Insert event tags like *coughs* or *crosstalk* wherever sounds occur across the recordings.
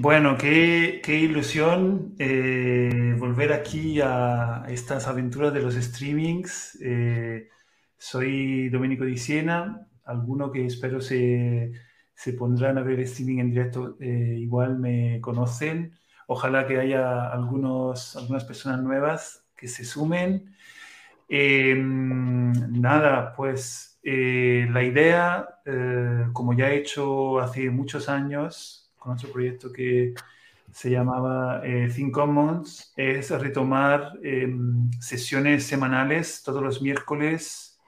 Bueno, qué, ilusión eh, volver aquí a estas aventuras de los streamings. Eh, soy Domenico Di Siena, alguno que espero se, pondrán a ver streaming en directo, eh, igual me conocen. Ojalá que haya algunos, algunas personas nuevas que se sumen. Em, nada, pues la idea, como ya he hecho hace muchos años, con otro proyecto que se llamaba eh, Think Commons, es retomar em, sesiones semanales todos los miércoles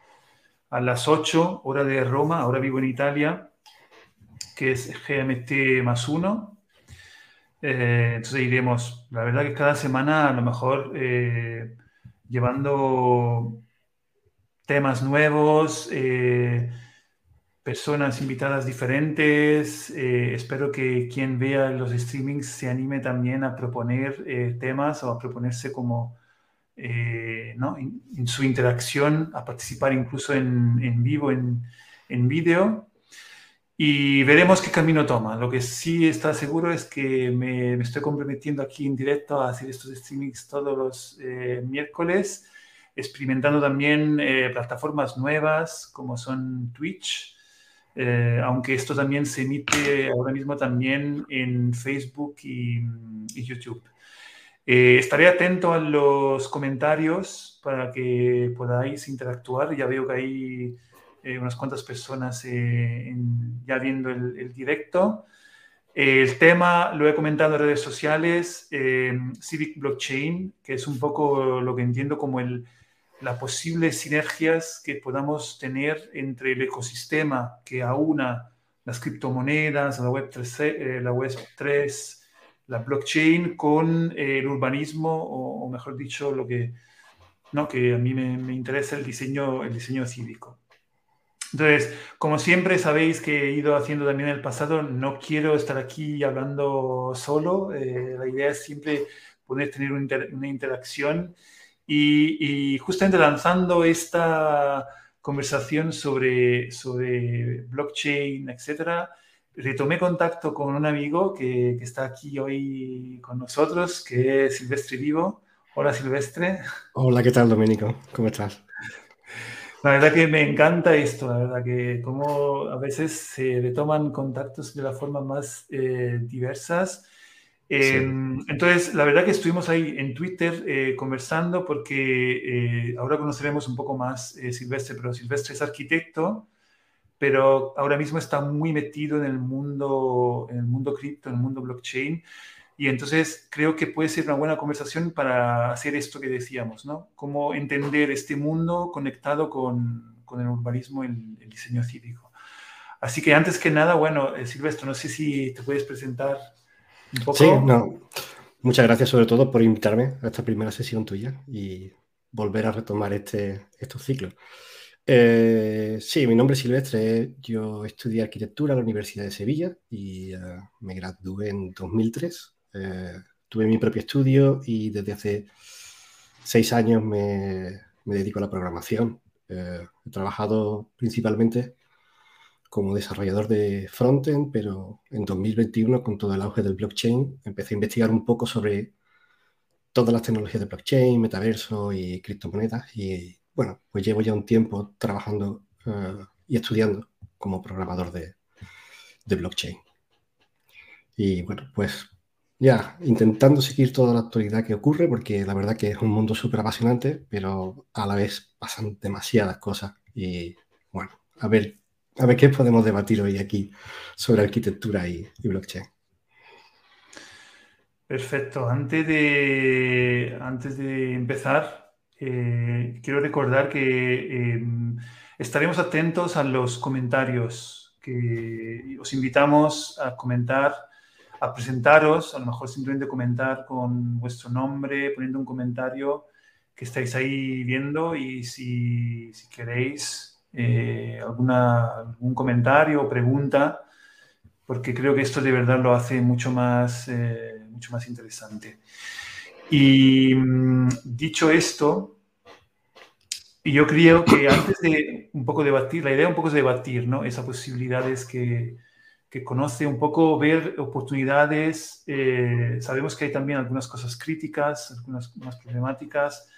a las 8, hora de Roma, ahora vivo en Italia, que es GMT más 1. Eh, entonces iremos, la verdad que cada semana a lo mejor eh, llevando temas nuevos, eh, personas invitadas diferentes. Eh, espero que quien vea los streamings se anime también a proponer eh, temas o a proponerse como eh, ¿no? en, su interacción, a participar incluso en, en vivo, en, en vídeo. Y veremos qué camino toma. Lo que sí está seguro es que me, me estoy comprometiendo aquí en directo a hacer estos streamings todos los miércoles, experimentando también plataformas nuevas como son Twitch, eh, aunque esto también se emite ahora mismo también en Facebook y, YouTube. Eh, estaré atento a los comentarios para que podáis interactuar. Ya veo que hay eh, unas cuantas personas ya viendo el, directo. El tema lo he comentado en redes sociales, Civic Blockchain, que es un poco lo que entiendo como el, las posibles sinergias que podamos tener entre el ecosistema que aúna las criptomonedas, la web 3, eh, la web 3 la blockchain con eh, el urbanismo o, mejor dicho lo que, ¿no? que a mí me, interesa el diseño, el diseño cívico. Entonces, como siempre sabéis que he ido haciendo también en el pasado, no quiero estar aquí hablando solo. Eh, la idea es siempre poder tener una interacción y, justamente lanzando esta conversación sobre, sobre blockchain, etcétera, retomé contacto con un amigo que, que, está aquí hoy con nosotros, que es Silvestre Vivo. Hola Silvestre. Hola, ¿qué tal Domenico? ¿Cómo estás? La verdad que me encanta esto, la verdad que como a veces se retoman contactos de la forma más eh, diversas Em, entonces, la verdad que estuvimos ahí en Twitter eh, conversando porque eh, ahora conoceremos un poco más eh, Silvestre, pero Silvestre es arquitecto, pero ahora mismo está muy metido en el mundo, en el mundo cripto, en el mundo blockchain. Y entonces creo que puede ser una buena conversación para hacer esto que decíamos, ¿no? Cómo entender este mundo conectado con, con el urbanismo y el, el, diseño cívico. Así que antes que nada, bueno, Silvestre, no sé si te puedes presentar Sí, no. Muchas gracias sobre todo por invitarme a esta primera sesión tuya y volver a retomar este, estos ciclos. Eh, sí, mi nombre es Silvestre, yo estudié arquitectura en la Universidad de Sevilla y eh, me gradué en 2003. Eh, tuve mi propio estudio y desde hace seis años me, me dedico a la programación. he trabajado principalmente como desarrollador de frontend, pero en 2021, con todo el auge del blockchain, empecé a investigar un poco sobre todas las tecnologías de blockchain, metaverso y criptomonedas. Y bueno, pues llevo ya un tiempo trabajando eh, y estudiando como programador de, de blockchain. Y bueno, pues ya intentando seguir toda la actualidad que ocurre, porque la verdad que es un mundo súper apasionante, pero a la vez pasan demasiadas cosas. Y bueno, a ver a ver qué podemos debatir hoy aquí sobre arquitectura y, blockchain. Perfecto. Antes de, antes de empezar, eh, quiero recordar que em, estaremos atentos a los comentarios, que os invitamos a comentar, a presentaros, a lo mejor simplemente comentar con vuestro nombre, poniendo un comentario que estáis ahí viendo y si, si queréis eh, alguna, algún comentario o pregunta, porque creo que esto de verdad lo hace mucho más, eh, mucho más interesante. Y mm, dicho esto, yo creo que *coughs* antes de un poco debatir, la idea un poco es debatir, ¿no? Esas posibilidades que, que conoce un poco, ver oportunidades. Eh, sabemos que hay también algunas cosas críticas, algunas más problemáticas.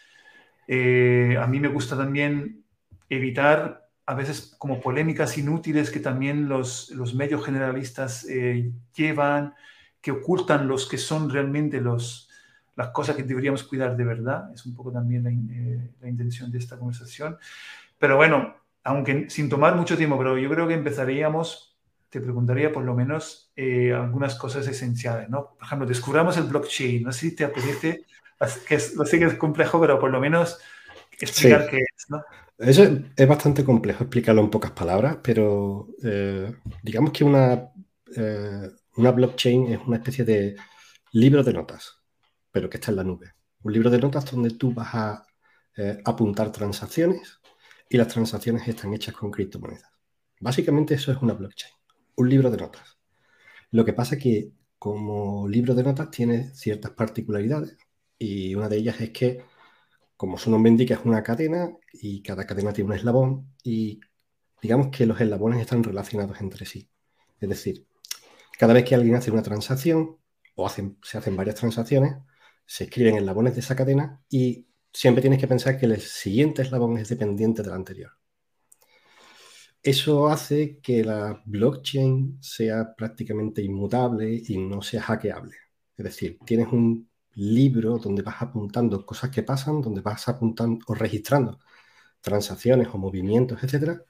Eh, a mí me gusta también evitar a veces como polémicas inútiles que también los, los medios generalistas eh, llevan, que ocultan los que son realmente los, las cosas que deberíamos cuidar de verdad. Es un poco también la, la intención de esta conversación. Pero bueno, aunque sin tomar mucho tiempo, pero yo creo que empezaríamos te preguntaría por lo menos eh, algunas cosas esenciales, ¿no? Por ejemplo, descubramos el blockchain, no sé si te apetece, que es, lo sé que es complejo, pero por lo menos explicar qué es, ¿no? Eso es bastante complejo explicarlo en pocas palabras, pero eh, digamos que una, eh, una blockchain es una especie de libro de notas, pero que está en la nube. Un libro de notas donde tú vas a apuntar transacciones y las transacciones están hechas con criptomonedas. Básicamente eso es una blockchain un libro de notas. Lo que pasa es que como libro de notas tiene ciertas particularidades y una de ellas es que, como su nombre indica, es una cadena y cada cadena tiene un eslabón y digamos que los eslabones están relacionados entre sí. Es decir, cada vez que alguien hace una transacción o hacen, se hacen varias transacciones, se escriben eslabones de esa cadena y siempre tienes que pensar que el siguiente eslabón es dependiente del anterior. Eso hace que la blockchain sea prácticamente inmutable y no sea hackeable. Es decir, tienes un libro donde vas apuntando cosas que pasan, donde vas apuntando o registrando transacciones o movimientos, etc.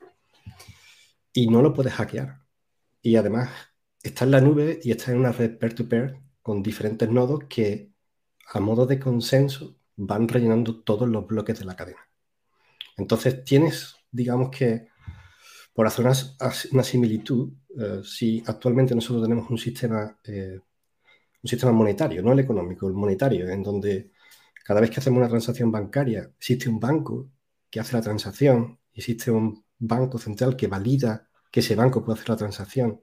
Y no lo puedes hackear. Y además está en la nube y está en una red peer-to-peer con diferentes nodos que a modo de consenso van rellenando todos los bloques de la cadena. Entonces tienes, digamos que, por hacer una, similitud, eh, si actualmente nosotros tenemos un sistema, eh, un sistema monetario, no el económico, el monetario, en donde cada vez que hacemos una transacción bancaria existe un banco que hace la transacción, existe un banco central que valida que ese banco puede hacer la transacción,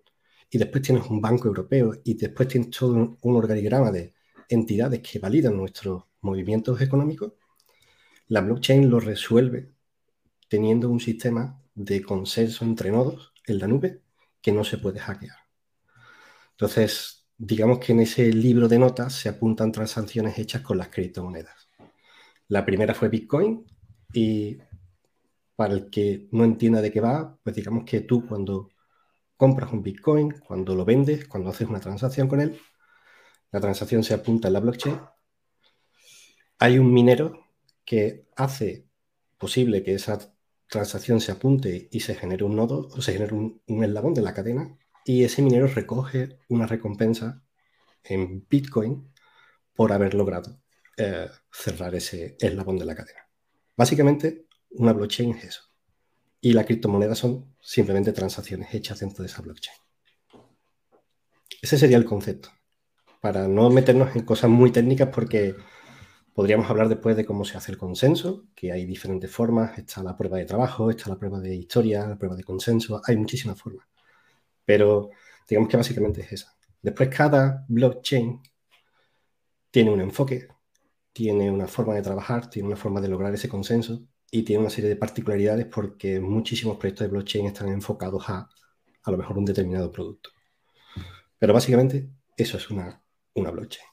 y después tienes un banco europeo y después tienes todo un, un organigrama de entidades que validan nuestros movimientos económicos, la blockchain lo resuelve teniendo un sistema de consenso entre nodos en la nube que no se puede hackear. Entonces, digamos que en ese libro de notas se apuntan transacciones hechas con las criptomonedas. La primera fue Bitcoin y para el que no entienda de qué va, pues digamos que tú cuando compras un Bitcoin, cuando lo vendes, cuando haces una transacción con él, la transacción se apunta en la blockchain. Hay un minero que hace posible que esa transacción se apunte y se genere un nodo o se genere un, eslabón de la cadena y ese minero recoge una recompensa en Bitcoin por haber logrado eh, cerrar ese eslabón de la cadena. Básicamente, una blockchain es eso. Y las criptomonedas son simplemente transacciones hechas dentro de esa blockchain. Ese sería el concepto. Para no meternos en cosas muy técnicas porque Podríamos hablar después de cómo se hace el consenso, que hay diferentes formas. Está la prueba de trabajo, está la prueba de historia, la prueba de consenso. Hay muchísimas formas. Pero digamos que básicamente es esa. Después cada blockchain tiene un enfoque, tiene una forma de trabajar, tiene una forma de lograr ese consenso y tiene una serie de particularidades porque muchísimos proyectos de blockchain están enfocados a a lo mejor un determinado producto. Pero básicamente eso es una, una blockchain.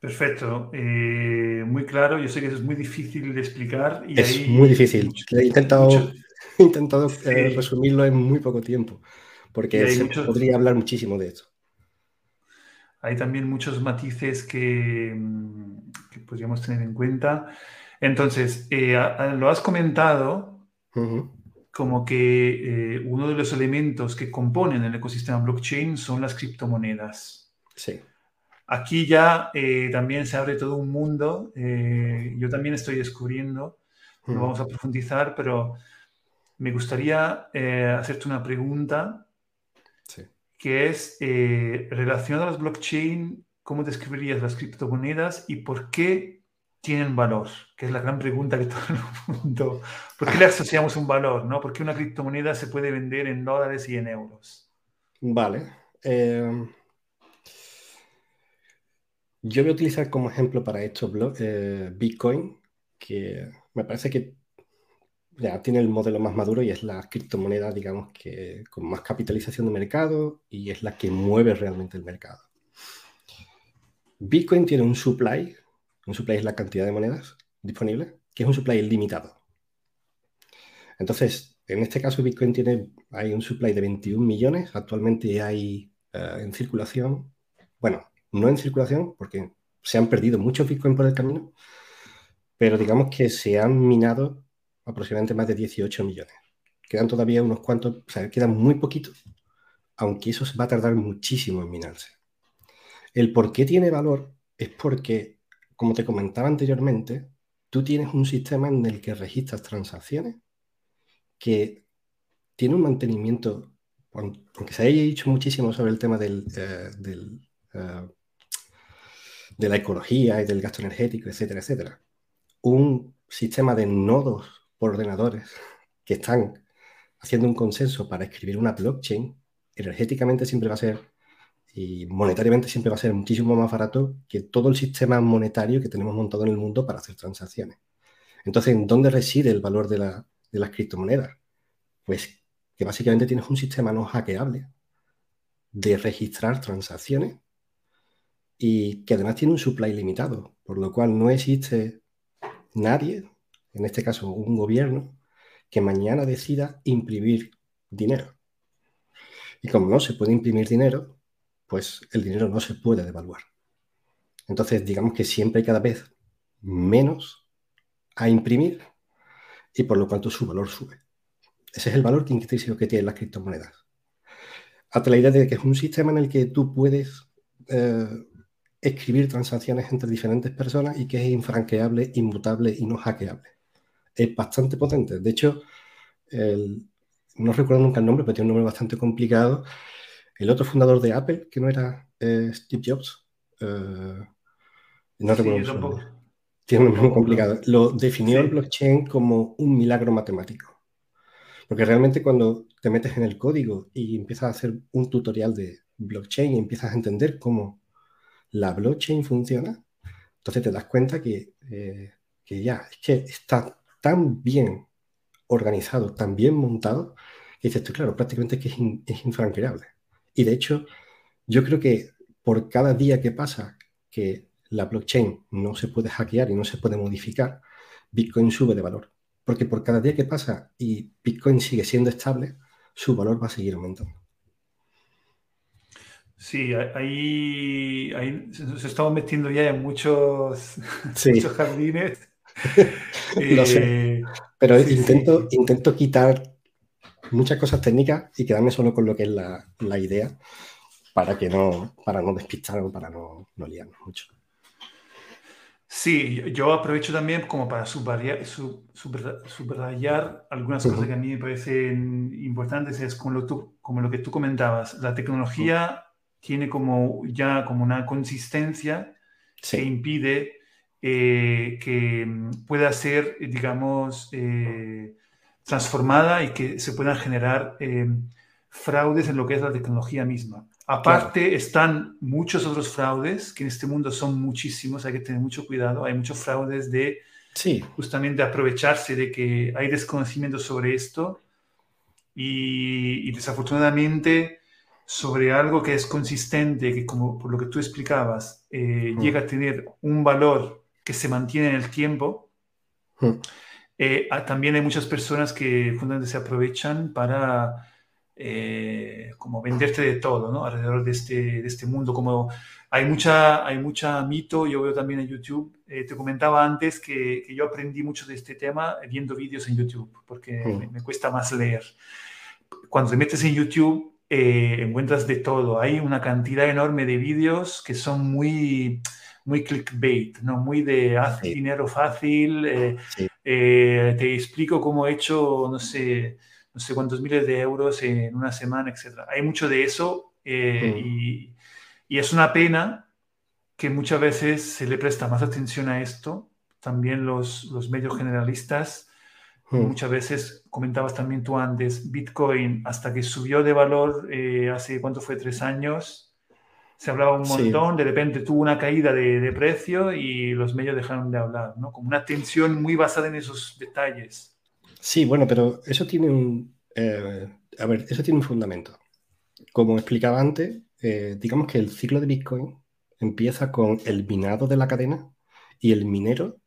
Perfecto, eh, muy claro. Yo sé que eso es muy difícil de explicar. Y es muy difícil. He intentado, *laughs* intentado eh, resumirlo en muy poco tiempo, porque se podría hablar muchísimo de esto. Hay también muchos matices que, mm, podríamos tener en cuenta. Entonces, eh, lo has comentado como que uno de los elementos que componen el ecosistema blockchain son las criptomonedas. Sí. Aquí ya eh, también se abre todo un mundo. Eh, yo también estoy descubriendo, no vamos a profundizar, pero me gustaría eh, hacerte una pregunta que es relacionada a las blockchain, ¿cómo describirías las criptomonedas y por qué tienen valor? Que es la gran pregunta que *laughs* todo el mundo... ¿Por qué le asociamos un valor? ¿no? ¿Por qué una criptomoneda se puede vender en dólares y en euros? Vale. Yo voy a utilizar como ejemplo para esto eh, Bitcoin, que me parece que ya tiene el modelo más maduro y es la criptomoneda, digamos, que con más capitalización de mercado y es la que mueve realmente el mercado. Bitcoin tiene un supply, un supply es la cantidad de monedas disponibles, que es un supply limitado. Entonces, en este caso Bitcoin tiene, hay un supply de 21 millones, actualmente hay eh, en circulación, bueno, no en circulación porque se han perdido muchos Bitcoin por el camino, pero digamos que se han minado aproximadamente más de 18 millones. Quedan todavía unos cuantos, o sea, quedan muy poquitos, aunque eso va a tardar muchísimo en minarse. El por qué tiene valor es porque, como te comentaba anteriormente, tú tienes un sistema en el que registras transacciones que tiene un mantenimiento, aunque se haya dicho muchísimo sobre el tema del, eh, eh, de la ecología y del gasto energético, etcétera, etcétera, un sistema de nodos ordenadores que están haciendo un consenso para escribir una blockchain, energéticamente siempre va a ser y monetariamente siempre va a ser muchísimo más barato que todo el sistema monetario que tenemos montado en el mundo para hacer transacciones. Entonces, ¿en dónde reside el valor de, de las criptomonedas? Pues que básicamente tienes un sistema no hackeable de registrar transacciones y que además tiene un supply limitado, por lo cual no existe nadie, en este caso un gobierno, que mañana decida imprimir dinero. Y como no se puede imprimir dinero, pues el dinero no se puede devaluar. Entonces, digamos que siempre hay cada vez menos a imprimir y por lo tanto su valor sube. Ese es el valor intrínseco que tienen las criptomonedas. Hasta la idea de que es un sistema en el que tú puedes eh, escribir transacciones entre diferentes personas y que es infranqueable, inmutable y no hackeable. Es bastante potente. De hecho, no recuerdo nunca el nombre, pero tiene un nombre bastante complicado. El otro fundador de Apple, que no era eh, Steve Jobs, eh, no recuerdo Tiene un nombre complicado. Lo definió el blockchain como un milagro matemático. Porque realmente cuando te metes en el código y empiezas a hacer un tutorial de blockchain y empiezas a entender cómo la blockchain funciona, entonces te das cuenta que, eh, ya, es que está tan bien organizado, tan bien montado, que dices tú, claro, prácticamente que es, es infranqueable. Y de hecho, yo creo que por cada día que pasa que la blockchain no se puede hackear y no se puede modificar, Bitcoin sube de valor. Porque por cada día que pasa y Bitcoin sigue siendo estable, su valor va a seguir aumentando. Sí, ahí, nos estamos metiendo ya en muchos, muchos jardines. *laughs* Lo sé. Eh, Pero intento, intento quitar muchas cosas técnicas y quedarme solo con lo que es la, idea para que no, para no despistar o para no, no liarnos mucho. Sí, yo aprovecho también como para subrayar, subrayar algunas cosas que a mí me parecen importantes, es como lo, como lo que tú comentabas, la tecnología tiene como ya como una consistencia que impide eh, que pueda ser, digamos, eh, transformada y que se puedan generar eh, fraudes en lo que es la tecnología misma. Aparte están muchos otros fraudes, que en este mundo son muchísimos, hay que tener mucho cuidado. Hay muchos fraudes de sí. justamente aprovecharse de que hay desconocimiento sobre esto y, desafortunadamente sobre algo que es consistente, que como por lo que tú explicabas, eh, mm. llega a tener un valor que se mantiene en el tiempo. Mm. Eh, ah, también hay muchas personas que justamente se aprovechan para eh, como venderte de todo, ¿no? Alrededor de este, de este mundo, como hay mucha, hay mucha mito, yo veo también en YouTube, eh, te comentaba antes que, que, yo aprendí mucho de este tema viendo vídeos en YouTube, porque mm. me, cuesta más leer. Cuando te metes en YouTube, eh, encuentras de todo, hay una cantidad enorme de vídeos que son muy muy clickbait, ¿no? Muy de haz dinero fácil, te explico cómo he hecho, no sé, no sé cuántos miles de euros en una semana, etc. Hay mucho de eso eh, mm. y, y, es una pena que muchas veces se le presta más atención a esto. También los, los medios generalistas, mm. muchas veces comentabas también tú antes, Bitcoin hasta que subió de valor eh, hace, ¿cuánto fue? Tres años. Se hablaba un montón, de repente tuvo una caída de, de, precio y los medios dejaron de hablar, ¿no? Como una atención muy basada en esos detalles. Sí, bueno, pero eso tiene un. Eh, a ver, eso tiene un fundamento. Como explicaba antes, eh, digamos que el ciclo de Bitcoin empieza con el minado de la cadena y el minero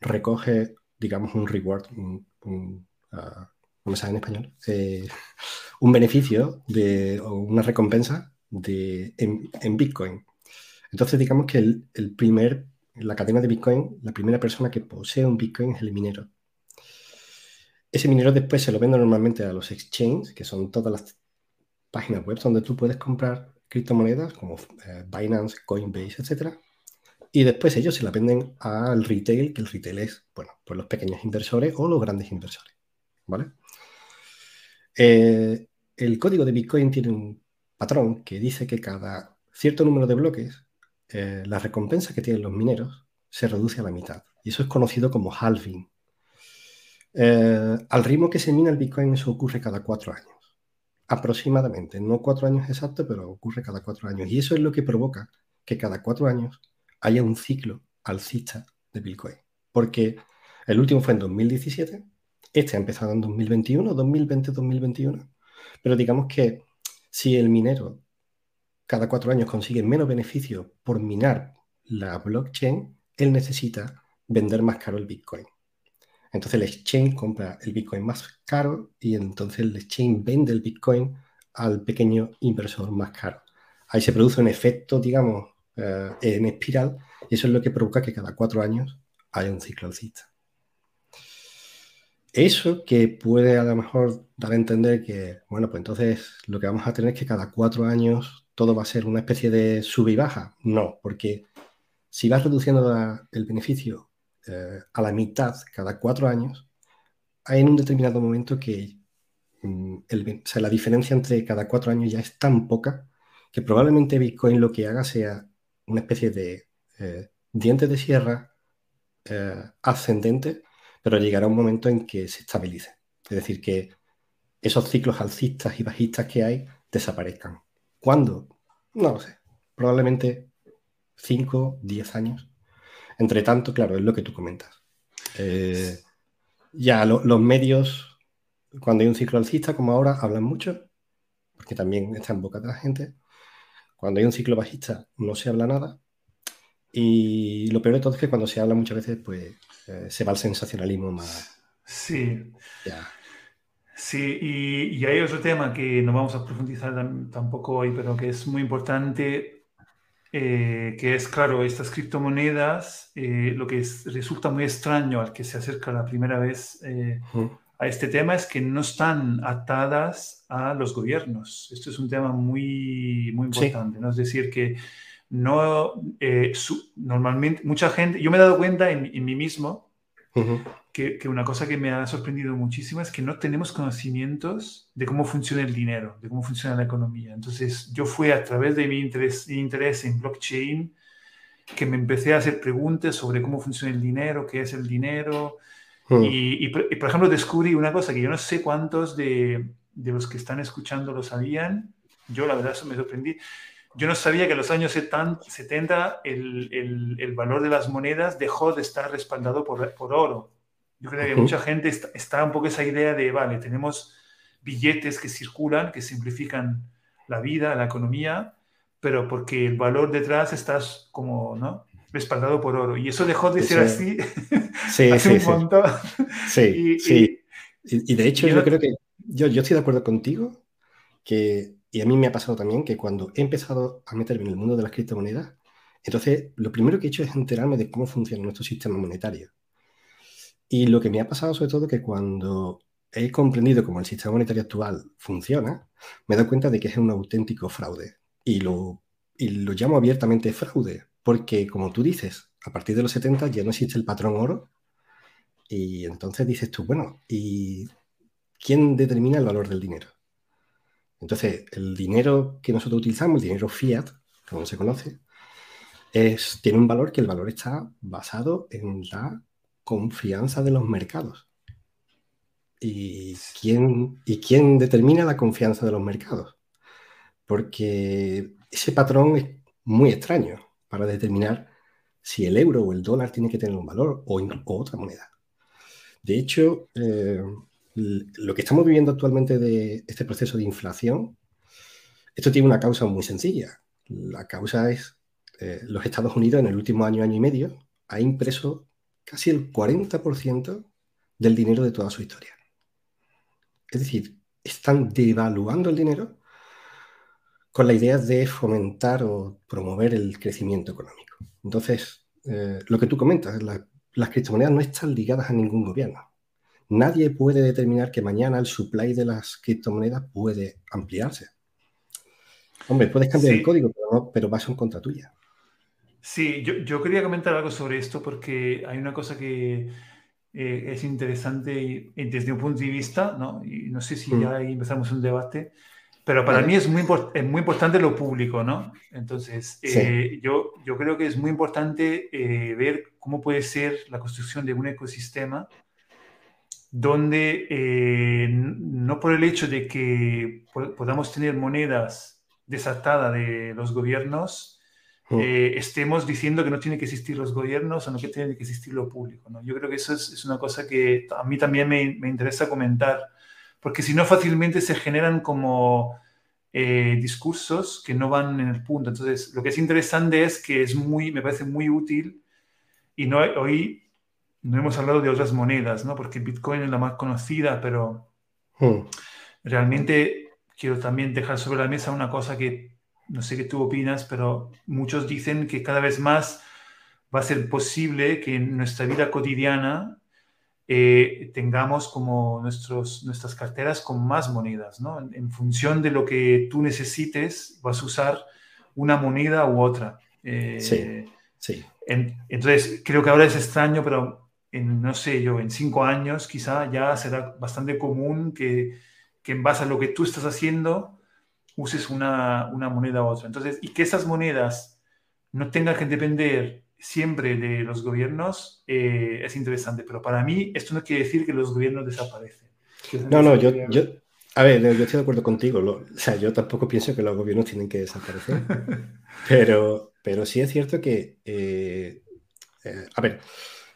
recoge, digamos, un reward, un, ah, ¿cómo se en español? Eh, *laughs* un beneficio de, o una recompensa de, en, Bitcoin. Entonces, digamos que el, el primer, la cadena de Bitcoin, la primera persona que posee un Bitcoin es el minero. Ese minero después se lo vende normalmente a los exchanges, que son todas las páginas web donde tú puedes comprar criptomonedas como eh, Binance, Coinbase, etc. Y después ellos se la venden al retail, que el retail es, bueno, pues los pequeños inversores o los grandes inversores. ¿Vale? Eh, el código de Bitcoin tiene un patrón que dice que cada cierto número de bloques, eh, la recompensa que tienen los mineros se reduce a la mitad. Y eso es conocido como halving. Eh, al ritmo que se mina el Bitcoin, eso ocurre cada cuatro años. Aproximadamente, no cuatro años exactos, pero ocurre cada cuatro años. Y eso es lo que provoca que cada cuatro años haya un ciclo alcista de Bitcoin. Porque el último fue en 2017, este ha empezado en 2021, 2020, 2021. Pero digamos que si el minero cada cuatro años consigue menos beneficio por minar la blockchain, él necesita vender más caro el Bitcoin. Entonces el exchange compra el Bitcoin más caro y entonces el exchange vende el Bitcoin al pequeño inversor más caro. Ahí se produce un efecto, digamos, eh, en espiral y eso es lo que provoca que cada cuatro años haya un ciclo alcista. Eso que puede a lo mejor dar a entender que, bueno, pues entonces lo que vamos a tener es que cada cuatro años todo va a ser una especie de sub y baja. No, porque si vas reduciendo el beneficio eh, a la mitad cada cuatro años, hay en un determinado momento que mm, la diferencia entre cada cuatro años ya es tan poca que probablemente Bitcoin lo que haga sea una especie de eh, diente de sierra eh, ascendente, pero llegará un momento en que se estabilice. Es decir, que esos ciclos alcistas y bajistas que hay desaparezcan. ¿Cuándo? No lo sé. Probablemente 5, 10 años. Entre tanto, claro, es lo que tú comentas. Eh, ya los medios, cuando hay un ciclo alcista como ahora, hablan mucho, porque también está en boca de la gente. Cuando hay un ciclo bajista no se habla nada. Y lo peor de todo es que cuando se habla muchas veces, pues eh, se va al sensacionalismo más. Sí. Sí, y, hay otro tema que no vamos a profundizar tampoco hoy, pero que es muy importante eh, que es, claro, estas criptomonedas, eh, lo que resulta muy extraño al que se acerca la primera vez eh, a este tema es que no están atadas a los gobiernos. Esto es un tema muy, muy importante, ¿no? Es decir, que no, normalmente, mucha gente, yo me he dado cuenta en, en mí mismo, que, una cosa que me ha sorprendido muchísimo es que no tenemos conocimientos de cómo funciona el dinero, de cómo funciona la economía. Entonces, yo fui a través de mi interés, interés en blockchain que me empecé a hacer preguntas sobre cómo funciona el dinero, qué es el dinero. Y, por ejemplo, descubrí una cosa que yo no sé cuántos de, de los que están escuchando lo sabían. Yo, la verdad, eso me sorprendí. Yo no sabía que en los años 70 el, el, el, valor de las monedas dejó de estar respaldado por, por oro. Yo creo que mucha gente está, un poco esa idea de, vale, tenemos billetes que circulan, que simplifican la vida, la economía, pero porque el valor detrás está como, ¿no? Respaldado por oro. Y eso dejó de ser así sí, *laughs* hace sí, un montón. Sí, y, sí. Y, de hecho, yo, creo que yo, yo estoy de acuerdo contigo que, y a mí me ha pasado también que cuando he empezado a meterme en el mundo de las criptomonedas, entonces lo primero que he hecho es enterarme de cómo funciona nuestro sistema monetario. Y lo que me ha pasado sobre todo que cuando he comprendido cómo el sistema monetario actual funciona, me he dado cuenta de que es un auténtico fraude. Y lo, y lo llamo abiertamente fraude, porque como tú dices, a partir de los 70 ya no existe el patrón oro. Y entonces dices tú, bueno, ¿y quién determina el valor del dinero? Entonces, el dinero que nosotros utilizamos, el dinero fiat, como se conoce, tiene un valor que el valor está basado en la confianza de los mercados. ¿Y quién, ¿Y quién determina la confianza de los mercados? Porque ese patrón es muy extraño para determinar si el euro o el dólar tiene que tener un valor o, otra moneda. De hecho, eh, lo que estamos viviendo actualmente de este proceso de inflación, esto tiene una causa muy sencilla. La causa es eh, los Estados Unidos en el último año, año y medio, ha impreso casi el 40% del dinero de toda su historia. Es decir, están devaluando el dinero con la idea de fomentar o promover el crecimiento económico. Entonces, eh, lo que tú comentas, las criptomonedas no están ligadas a ningún gobierno. Nadie puede determinar que mañana el supply de las criptomonedas puede ampliarse. Hombre, puedes cambiar el código, pero, no, pero vas en contra tuya. Sí, yo, quería comentar algo sobre esto porque hay una cosa que eh, es interesante desde un punto de vista, ¿no? Y no sé si mm. ya ahí empezamos un debate, pero para mí es muy, es muy importante lo público, ¿no? Entonces, eh, yo, yo creo que es muy importante eh, ver cómo puede ser la construcción de un ecosistema donde eh, no por el hecho de que podamos tener monedas desatadas de los gobiernos, mm. estemos diciendo que no tiene que existir los gobiernos o no que tiene que existir lo público. ¿no? Yo creo que eso es, es, una cosa que a mí también me, me interesa comentar porque si no fácilmente se generan como eh, discursos que no van en el punto. Entonces, lo que es interesante es que es muy, me parece muy útil, y no, hoy no hemos hablado de otras monedas, ¿no? porque Bitcoin es la más conocida, pero hmm. realmente quiero también dejar sobre la mesa una cosa que no sé qué tú opinas, pero muchos dicen que cada vez más va a ser posible que en nuestra vida cotidiana eh, tengamos como nuestros, nuestras carteras con más monedas, ¿no? En, función de lo que tú necesites, vas a usar una moneda u otra. Eh, sí, sí. entonces, creo que ahora es extraño, pero en, no sé yo, en cinco años quizá ya será bastante común que, que en base a lo que tú estás haciendo uses una, una moneda u otra. Entonces, y que esas monedas no tengan que depender siempre de los gobiernos eh, es interesante, pero para mí esto no quiere decir que los gobiernos desaparecen. No, no, yo, yo, a ver, yo estoy de acuerdo contigo. o sea, yo tampoco pienso que los gobiernos tienen que desaparecer, *laughs* pero, pero sí es cierto que, eh, eh, a ver,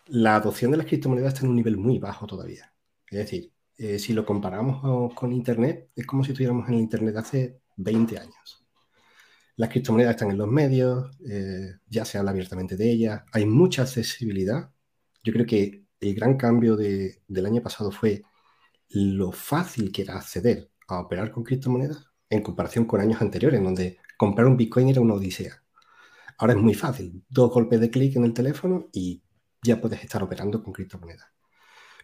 la adopción de las criptomonedas está en un nivel muy bajo todavía. Es decir, si lo comparamos con Internet, es como si estuviéramos en el Internet hace 20 años. Las criptomonedas están en los medios, eh, ya se habla abiertamente de ellas, hay mucha accesibilidad. Yo creo que el gran cambio del año pasado fue lo fácil que era acceder a operar con criptomonedas en comparación con años anteriores, en donde comprar un Bitcoin era una odisea. Ahora es muy fácil, dos golpes de clic en el teléfono y ya puedes estar operando con criptomonedas.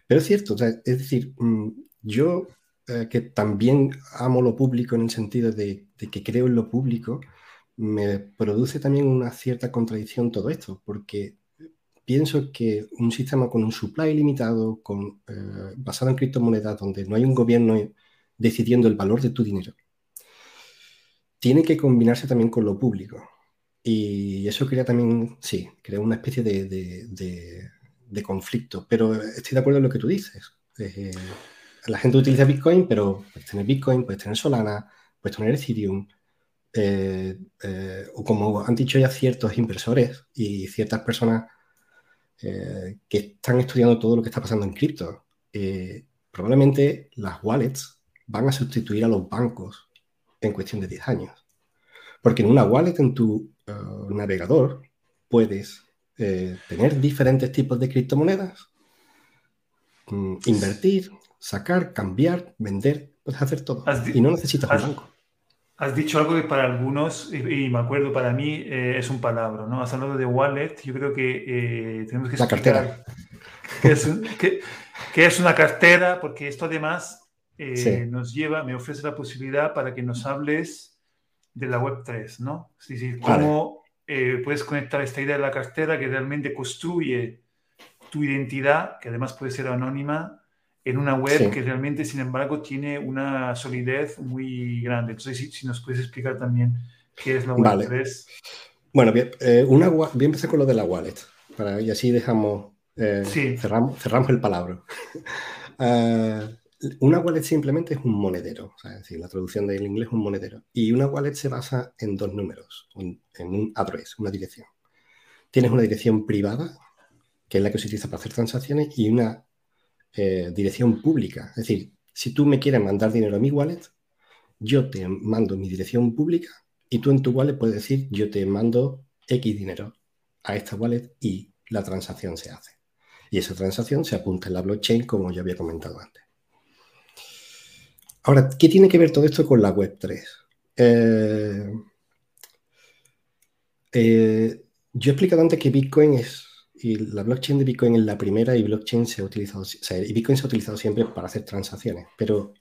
Pero es cierto, es decir, mm, yo eh, que también amo lo público en el sentido de, que creo en lo público, me produce también una cierta contradicción todo esto, porque pienso que un sistema con un supply limitado, con, eh, basado en criptomonedas, donde no hay un gobierno decidiendo el valor de tu dinero, tiene que combinarse también con lo público. Y eso crea también, sí, crea una especie de, conflicto. Pero estoy de acuerdo en lo que tú dices. Eh, la gente utiliza Bitcoin, pero puedes tener Bitcoin, puedes tener Solana, puedes tener Ethereum, eh, eh, o como han dicho ya ciertos inversores y ciertas personas que están estudiando todo lo que está pasando en cripto, probablemente las wallets van a sustituir a los bancos en cuestión de 10 años. Porque en una wallet, en tu navegador, puedes tener diferentes tipos de criptomonedas, mm, invertir, sacar, cambiar, vender, puedes hacer todo. Y no necesitas un banco. Has dicho algo que para algunos, y, me acuerdo, para mí eh, es un palabra, ¿no? Has hablado de wallet, yo creo que eh, tenemos que La cartera. Que es, es, una cartera, porque esto además eh, nos lleva, me ofrece la posibilidad para que nos hables de la Web3, ¿no? Es decir, cómo puedes conectar esta idea de la cartera que realmente construye tu identidad, que además puede ser anónima, en una web que realmente, sin embargo, tiene una solidez muy grande. Entonces, si, nos puedes explicar también qué es la web 3. Bueno, bien, eh, una, voy a empezar con lo de la wallet, para, y así dejamos, eh, cerramos, cerramos, el palabra. *laughs* Eh, una wallet simplemente es un monedero, es decir, la traducción del inglés es un monedero. Y una wallet se basa en dos números, en, un address, una dirección. Tienes una dirección privada, que es la que se utiliza para hacer transacciones, y una eh, dirección pública. Es decir, si tú me quieres mandar dinero a mi wallet, yo te mando mi dirección pública y tú en tu wallet puedes decir, yo te mando X dinero a esta wallet y la transacción se hace. Y esa transacción se apunta en la blockchain, como ya había comentado antes. Ahora, ¿qué tiene que ver todo esto con la Web 3? Eh, eh, yo he explicado antes que Bitcoin es, y la blockchain de Bitcoin es la primera y blockchain se ha utilizado, y Bitcoin se ha utilizado siempre para hacer transacciones, pero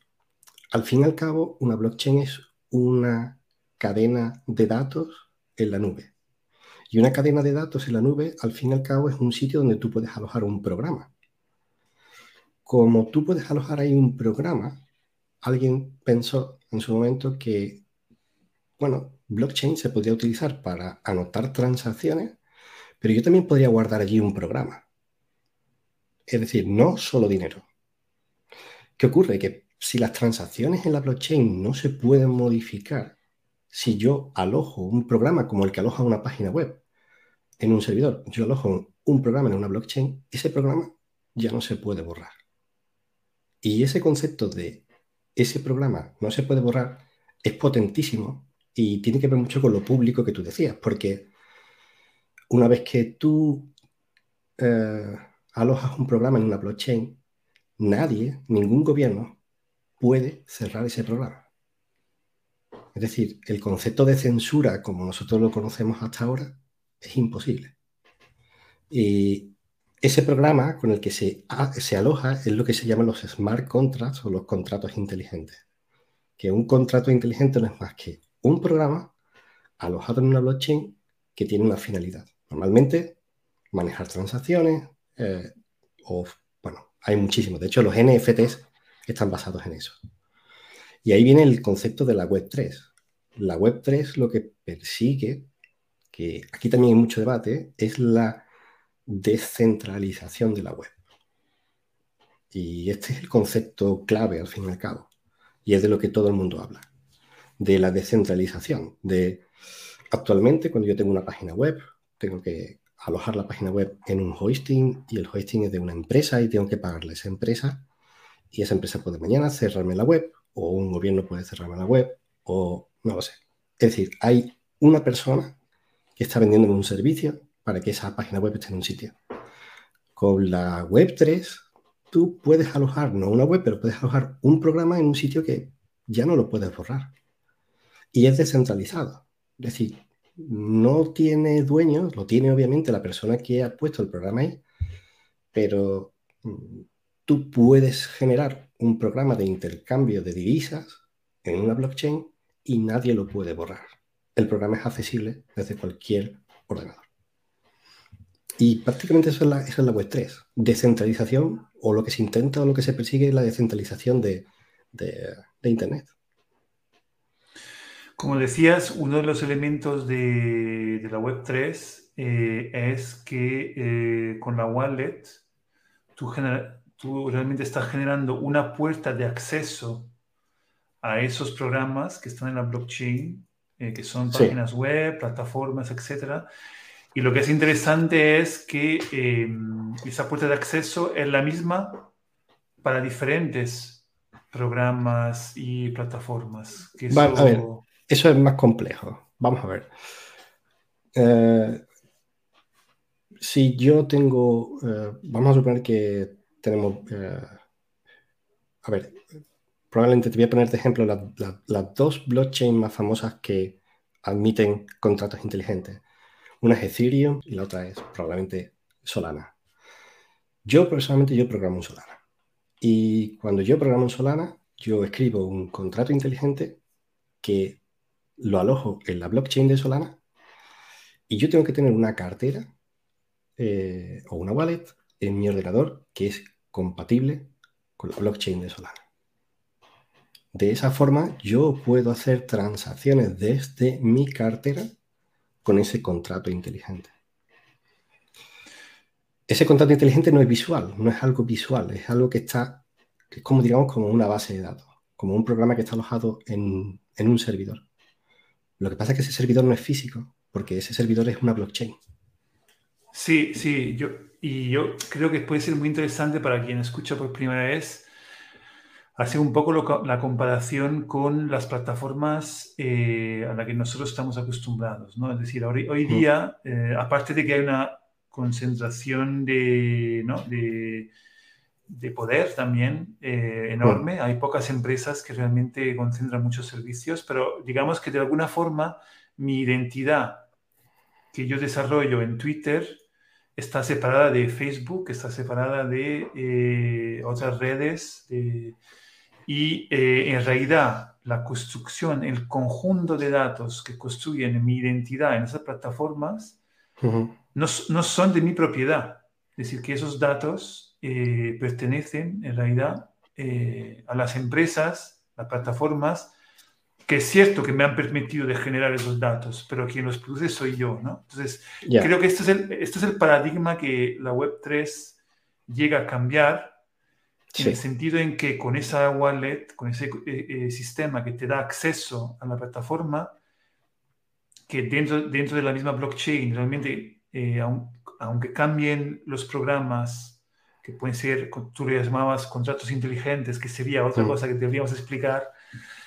al fin y al cabo una blockchain es una cadena de datos en la nube. Y una cadena de datos en la nube, al fin y al cabo, es un sitio donde tú puedes alojar un programa. Como tú puedes alojar ahí un programa, alguien pensó en su momento que, bueno, blockchain se podría utilizar para anotar transacciones, pero yo también podría guardar allí un programa. Es decir, no solo dinero. ¿Qué ocurre? Que si las transacciones en la blockchain no se pueden modificar, si yo alojo un programa como el que aloja una página web en un servidor, yo alojo un programa en una blockchain, ese programa ya no se puede borrar. Y ese concepto de ese programa no se puede borrar es potentísimo y tiene que ver mucho con lo público que tú decías, porque una vez que tú eh, alojas un programa en una blockchain, nadie, ningún gobierno puede cerrar ese programa. Es decir, el concepto de censura, como nosotros lo conocemos hasta ahora, es imposible. Y ese programa con el que se, se aloja es lo que se llaman los smart contracts o los contratos inteligentes. Que un contrato inteligente no es más que un programa alojado en una blockchain que tiene una finalidad. Normalmente, manejar transacciones eh, o, bueno, hay muchísimos. De hecho, los NFTs están basados en eso. Y ahí viene el concepto de la Web 3. La Web 3 lo que persigue, que aquí también hay mucho debate, es la descentralización de la web. Y este es el concepto clave al fin y al cabo. Y es de lo que todo el mundo habla. De la descentralización. De actualmente, cuando yo tengo una página web, tengo que alojar la página web en un hosting y el hosting es de una empresa y tengo que pagarle a esa empresa. Y esa empresa puede mañana cerrarme la web o un gobierno puede cerrarme la web o no lo sé. Es decir, hay una persona que está vendiendo un servicio para que esa página web esté en un sitio. Con la web 3, tú puedes alojar, no una web, pero puedes alojar un programa en un sitio que ya no lo puedes borrar. Y es descentralizado. Es decir, no tiene dueños, lo tiene obviamente la persona que ha puesto el programa ahí, pero mm, tú puedes generar un programa de intercambio de divisas en una blockchain y nadie lo puede borrar. El programa es accesible desde cualquier ordenador. Y prácticamente eso es, la, es la web 3. Descentralización, o lo que se intenta o lo que se persigue es la descentralización de, Internet. Como decías, uno de los elementos de, la web 3 eh, es que eh, con la wallet tú, tú realmente estás generando una puerta de acceso a esos programas que están en la blockchain, eh, que son páginas web, plataformas, etcétera, y lo que es interesante es que em, esa puerta de acceso es la misma para diferentes programas y plataformas. eso... a ver, eso es más complejo. Vamos a ver. Eh, si yo tengo, eh, vamos a suponer que tenemos, eh, a ver, probablemente te voy a poner de ejemplo las dos blockchains más famosas que admiten contratos inteligentes. Una es Ethereum y la otra es probablemente Solana. Yo personalmente yo programo en Solana. Y cuando yo programo en Solana, yo escribo un contrato inteligente que lo alojo en la blockchain de Solana y yo tengo que tener una cartera eh, o una wallet en mi ordenador que es compatible con la blockchain de Solana. De esa forma yo puedo hacer transacciones desde mi cartera con ese contrato inteligente. Ese contrato inteligente no es visual, no es algo visual, es algo que está, es como digamos, como una base de datos, como un programa que está alojado en, un servidor. Lo que pasa es que ese servidor no es físico, porque ese servidor es una blockchain. Sí, sí, yo, y yo creo que puede ser muy interesante para quien escucha por primera vez hacer un poco la comparación con las plataformas eh, a las que nosotros estamos acostumbrados, ¿no? Es decir, hoy, hoy día, eh, aparte de que hay una concentración de, ¿no? de, de poder también eh, enorme. Hay pocas empresas que realmente concentran muchos servicios, pero digamos que de alguna forma mi identidad que yo desarrollo en Twitter está separada de Facebook, está separada de otras redes y eh, en realidad la construcción, el conjunto de datos que construyen mi identidad en esas plataformas no, no son de mi propiedad. Es decir, que esos datos eh, pertenecen en realidad eh, a las empresas, las plataformas, que es cierto que me han permitido de generar esos datos, pero quien los produce soy yo, ¿no? Entonces, creo que este es, el, este es el paradigma que la Web3 llega a cambiar, en el sentido en que con esa wallet, con ese eh, sistema que te da acceso a la plataforma, que dentro, dentro de la misma blockchain, realmente, aunque cambien los programas que pueden ser, tú le llamabas contratos inteligentes, que sería otra mm. cosa que deberíamos explicar.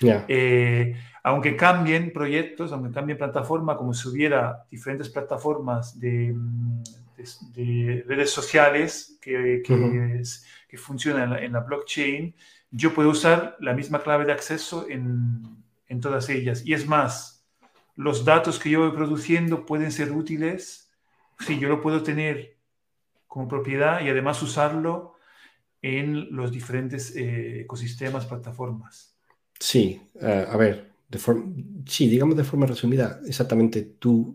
Eh, aunque cambien proyectos, aunque cambien plataforma, como si hubiera diferentes plataformas de, de, redes sociales que, que, que funcionan en la, blockchain, yo puedo usar la misma clave de acceso en, en todas ellas. Y es más, los datos que yo voy produciendo pueden ser útiles. Sí, yo lo puedo tener como propiedad y además usarlo en los diferentes eh, ecosistemas, plataformas. Sí, eh, a ver, de sí, digamos de forma resumida, exactamente tú,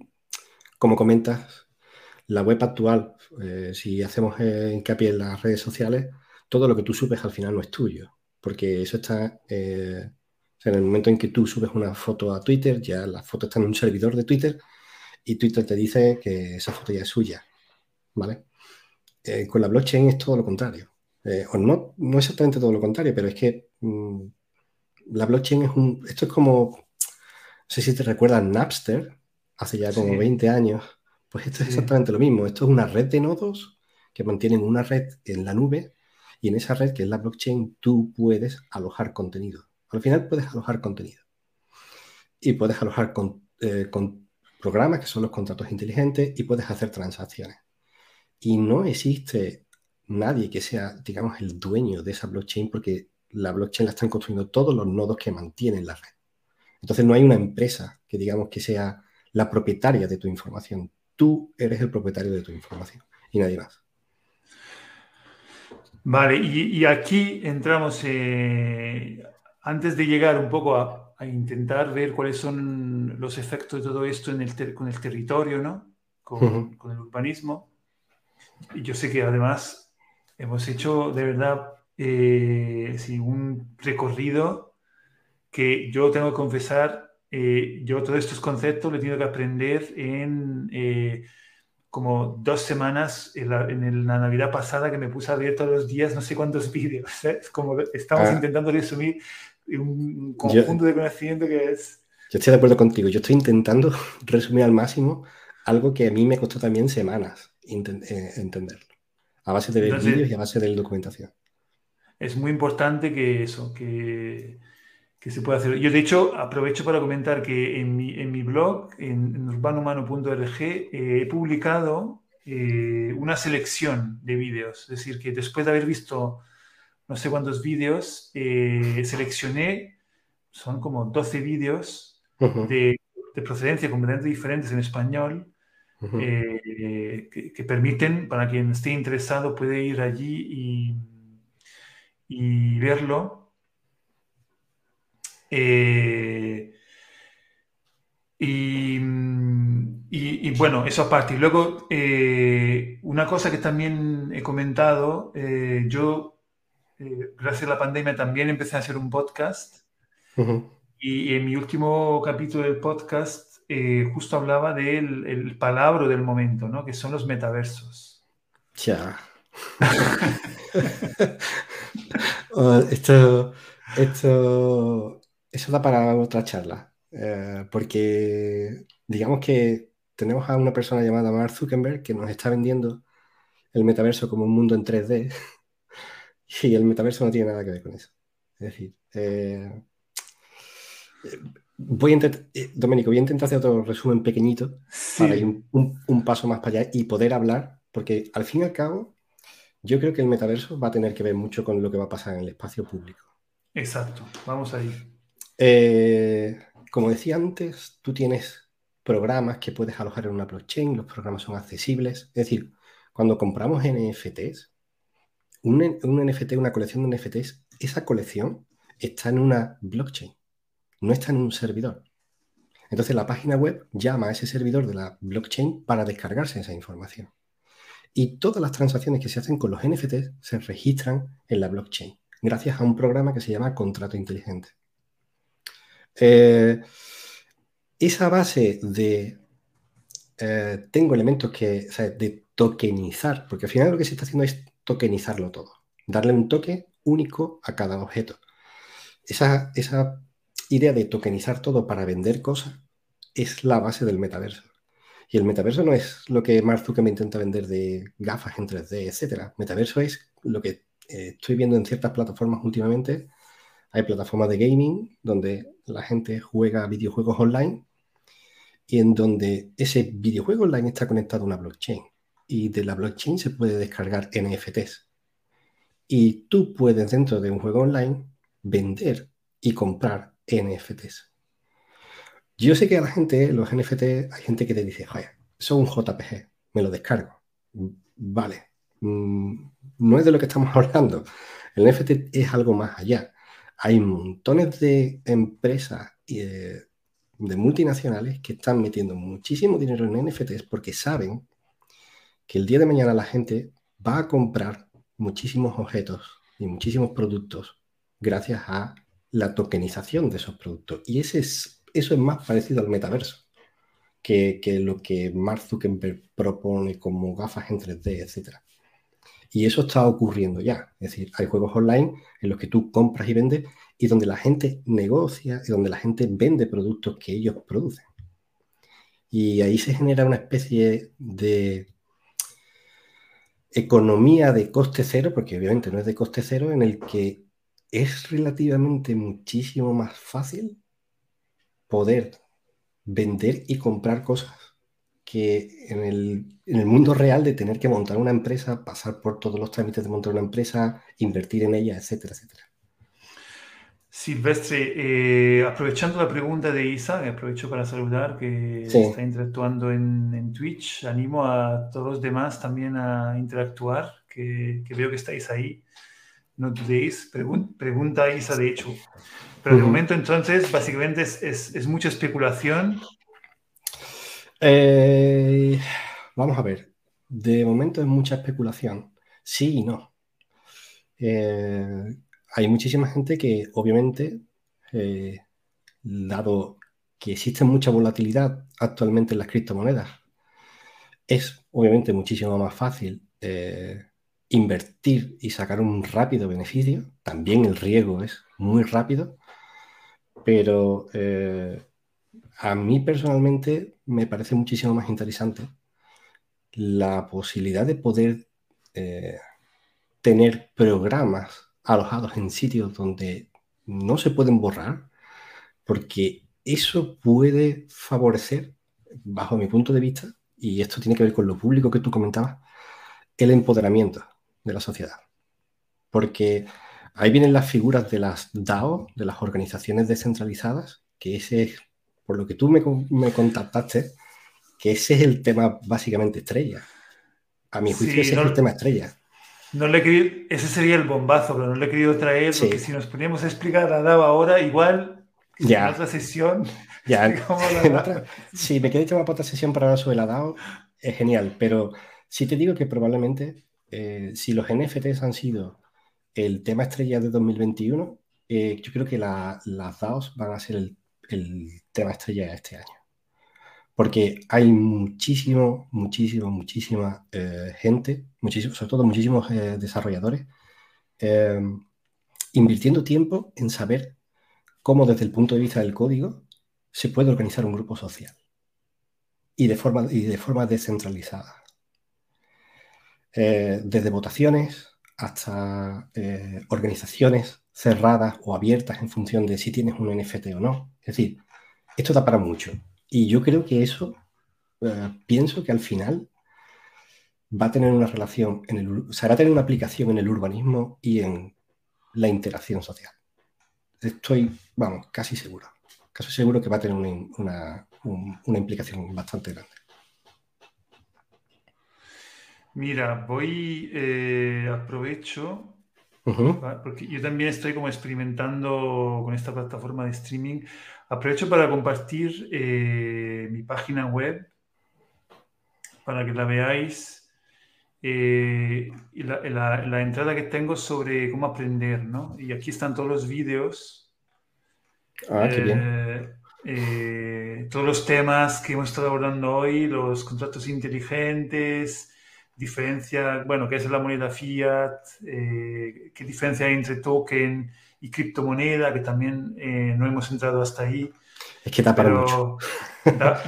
como comentas, la web actual, eh, si hacemos hincapié en las redes sociales, todo lo que tú subes al final no es tuyo, porque eso está, en el momento en que tú subes una foto a Twitter, ya la foto está en un servidor de Twitter y Twitter te dice que esa foto ya es suya, ¿vale? Eh, con la blockchain es todo lo contrario. Eh, o no, no exactamente todo lo contrario, pero es que mm, la blockchain es un... Esto es como, no sé si te recuerdas Napster, hace ya como 20 años, pues esto es exactamente lo mismo. Esto es una red de nodos que mantienen una red en la nube y en esa red, que es la blockchain, tú puedes alojar contenido. Al final puedes alojar contenido. Y puedes alojar con, eh, con programas que son los contratos inteligentes y puedes hacer transacciones y no existe nadie que sea, digamos, el dueño de esa blockchain porque la blockchain la están construyendo todos los nodos que mantienen la red. Entonces no hay una empresa que digamos que sea la propietaria de tu información. Tú eres el propietario de tu información y nadie más. Vale, y, aquí entramos, eh, antes de llegar un poco a, intentar ver cuáles son los efectos de todo esto en el con el territorio, ¿no? Con, con el urbanismo. Y yo sé que además hemos hecho de verdad eh, un recorrido que yo tengo que confesar, eh, yo todos estos conceptos los he tenido que aprender en eh, como dos semanas en la, Navidad pasada que me puse a ver todos los días no sé cuántos *laughs* vídeos. Como estamos ah. intentando resumir un conjunto de conocimiento que es... Yo estoy de acuerdo contigo, yo estoy intentando *laughs* resumir al máximo algo que a mí me costó también semanas. Eh, entenderlo. A base de vídeos y a base de documentación. Es muy importante que eso, que, que, se pueda hacer. Yo, de hecho, aprovecho para comentar que en mi, en mi blog, en, en urbanomano.org, eh, he publicado eh, una selección de vídeos. Es decir, que después de haber visto no sé cuántos vídeos, seleccioné, son como 12 vídeos de, de procedencia completamente diferentes en español, eh, que, permiten, para quien esté interesado, puede ir allí y, verlo. Eh, y, bueno, eso aparte. Y luego, eh, una cosa que también he comentado, yo, gracias a la pandemia, también empecé a hacer un podcast. Y en mi último capítulo del podcast eh, justo hablaba del el palabra del momento, ¿no? Que son los metaversos. Ya. Oh, *laughs* esto, esto, eso da para otra charla, eh, porque digamos que tenemos a una persona llamada Mark Zuckerberg que nos está vendiendo el metaverso como un mundo en 3D *laughs* y el metaverso no tiene nada que ver con eso. Es decir, eh, voy a intentar, eh, Domenico, voy a intentar hacer otro resumen pequeñito para ir un, paso más para allá y poder hablar, porque al fin y al cabo, yo creo que el metaverso va a tener que ver mucho con lo que va a pasar en el espacio público. Exacto, vamos a ir. Eh, como decía antes, tú tienes programas que puedes alojar en una blockchain, los programas son accesibles. Es decir, cuando compramos NFTs, un, un NFT, una colección de NFTs, esa colección está en una blockchain no está en un servidor. Entonces la página web llama a ese servidor de la blockchain para descargarse esa información. Y todas las transacciones que se hacen con los NFTs se registran en la blockchain, gracias a un programa que se llama contrato inteligente. Eh, esa base de eh, tengo elementos que, de tokenizar, porque al final lo que se está haciendo es tokenizarlo todo, darle un toque único a cada objeto. Esa, esa idea de tokenizar todo para vender cosas es la base del metaverso. Y el metaverso no es lo que Mark Zuckerberg intenta vender de gafas en 3D, etc. Metaverso es lo que eh, estoy viendo en ciertas plataformas últimamente. Hay plataformas de gaming donde la gente juega videojuegos online y en donde ese videojuego online está conectado a una blockchain. Y de la blockchain se puede descargar NFTs. Y tú puedes dentro de un juego online vender y comprar NFTs. Yo sé que a la gente, los NFT, hay gente que te dice, joder, es un JPG, me lo descargo. Vale, mm, no es de lo que estamos *laughs* hablando. El NFT es algo más allá. Hay montones de empresas y de, multinacionales que están metiendo muchísimo dinero en NFTs porque saben que el día de mañana la gente va a comprar muchísimos objetos y muchísimos productos gracias a la tokenización de esos productos. Y ese es, eso es más parecido al metaverso que, lo que Mark Zuckerberg propone como gafas en 3D, etc. Y eso está ocurriendo ya. Es decir, hay juegos online en los que tú compras y vendes y donde la gente negocia y donde la gente vende productos que ellos producen. Y ahí se genera una especie de economía de coste cero, porque obviamente no es de coste cero, en el que es relativamente muchísimo más fácil poder vender y comprar cosas que en el, mundo real de tener que montar una empresa, pasar por todos los trámites de montar una empresa, invertir en ella, etcétera, etcétera. Silvestre, eh, aprovechando la pregunta de Isa, aprovecho para saludar que está interactuando en, Twitch, animo a todos los demás también a interactuar, que, que veo que estáis ahí no dudéis, pregunta Isa de hecho. Pero de momento entonces básicamente es, mucha especulación. Eh, vamos a ver, de momento es mucha especulación, sí y no. Eh, hay muchísima gente que obviamente, eh, dado que existe mucha volatilidad actualmente en las criptomonedas, es obviamente muchísimo más fácil invertir y sacar un rápido beneficio. También el riesgo es muy rápido, pero a mí personalmente me parece muchísimo más interesante la posibilidad de poder eh, tener programas alojados en sitios donde no se pueden borrar, porque eso puede favorecer, bajo mi punto de vista, y esto tiene que ver con lo público que tú comentabas, el empoderamiento de la sociedad. Porque ahí vienen las figuras de las DAO, de las organizaciones descentralizadas, que ese es, por lo que tú me, contactaste, que ese es el tema básicamente estrella. A mi juicio ese es el tema estrella. No le ese sería el bombazo, pero no le he querido traer porque si nos poníamos a explicar la DAO ahora, igual ya. en otra sesión. *laughs* Ya. *laughs* si me llamar para otra sesión para hablar sobre la DAO, es genial, pero si te digo que probablemente eh, si los NFTs han sido el tema estrella de 2021, eh, yo creo que las DAOs van a ser el, tema estrella de este año. Porque hay muchísimo, muchísimo, muchísima eh, gente, muchísimo, sobre todo muchísimos desarrolladores, invirtiendo tiempo en saber cómo desde el punto de vista del código se puede organizar un grupo social. y de forma, y de forma descentralizada. Eh, desde votaciones hasta eh, organizaciones cerradas o abiertas en función de si tienes un NFT o no. Es decir, esto da para mucho. Y yo creo que eso, eh, pienso que al final va a tener una relación, en o sea, va a tener una aplicación en el urbanismo y en la interacción social. Estoy, vamos, casi seguro. Casi seguro que va a tener una, una implicación bastante grande. Mira, voy, eh, aprovecho, porque yo también estoy como experimentando con esta plataforma de streaming. Aprovecho para compartir eh, mi página web para que la veáis eh, y la, entrada que tengo sobre cómo aprender, ¿no? Y aquí están todos los vídeos. Ah, qué bien. todos los temas que hemos estado abordando hoy, los contratos inteligentes, diferencia, bueno, qué es la moneda fiat, eh, qué diferencia hay entre token y criptomoneda, que también eh, no hemos entrado hasta ahí. Es que da para mucho.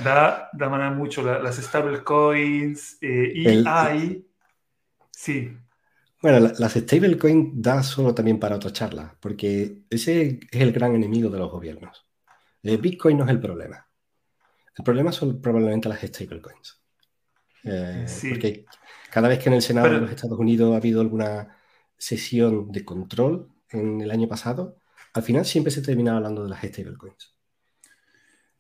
Da, da, mucho las stablecoins eh, y hay... Sí. Bueno, las stablecoins da solo también para otra charla, porque ese es el gran enemigo de los gobiernos. Bitcoin no es el problema. El problema son probablemente las stablecoins. sí. Porque cada vez que en el Senado de los Estados Unidos ha habido alguna sesión de control en el año pasado, al final siempre se termina hablando de las stablecoins.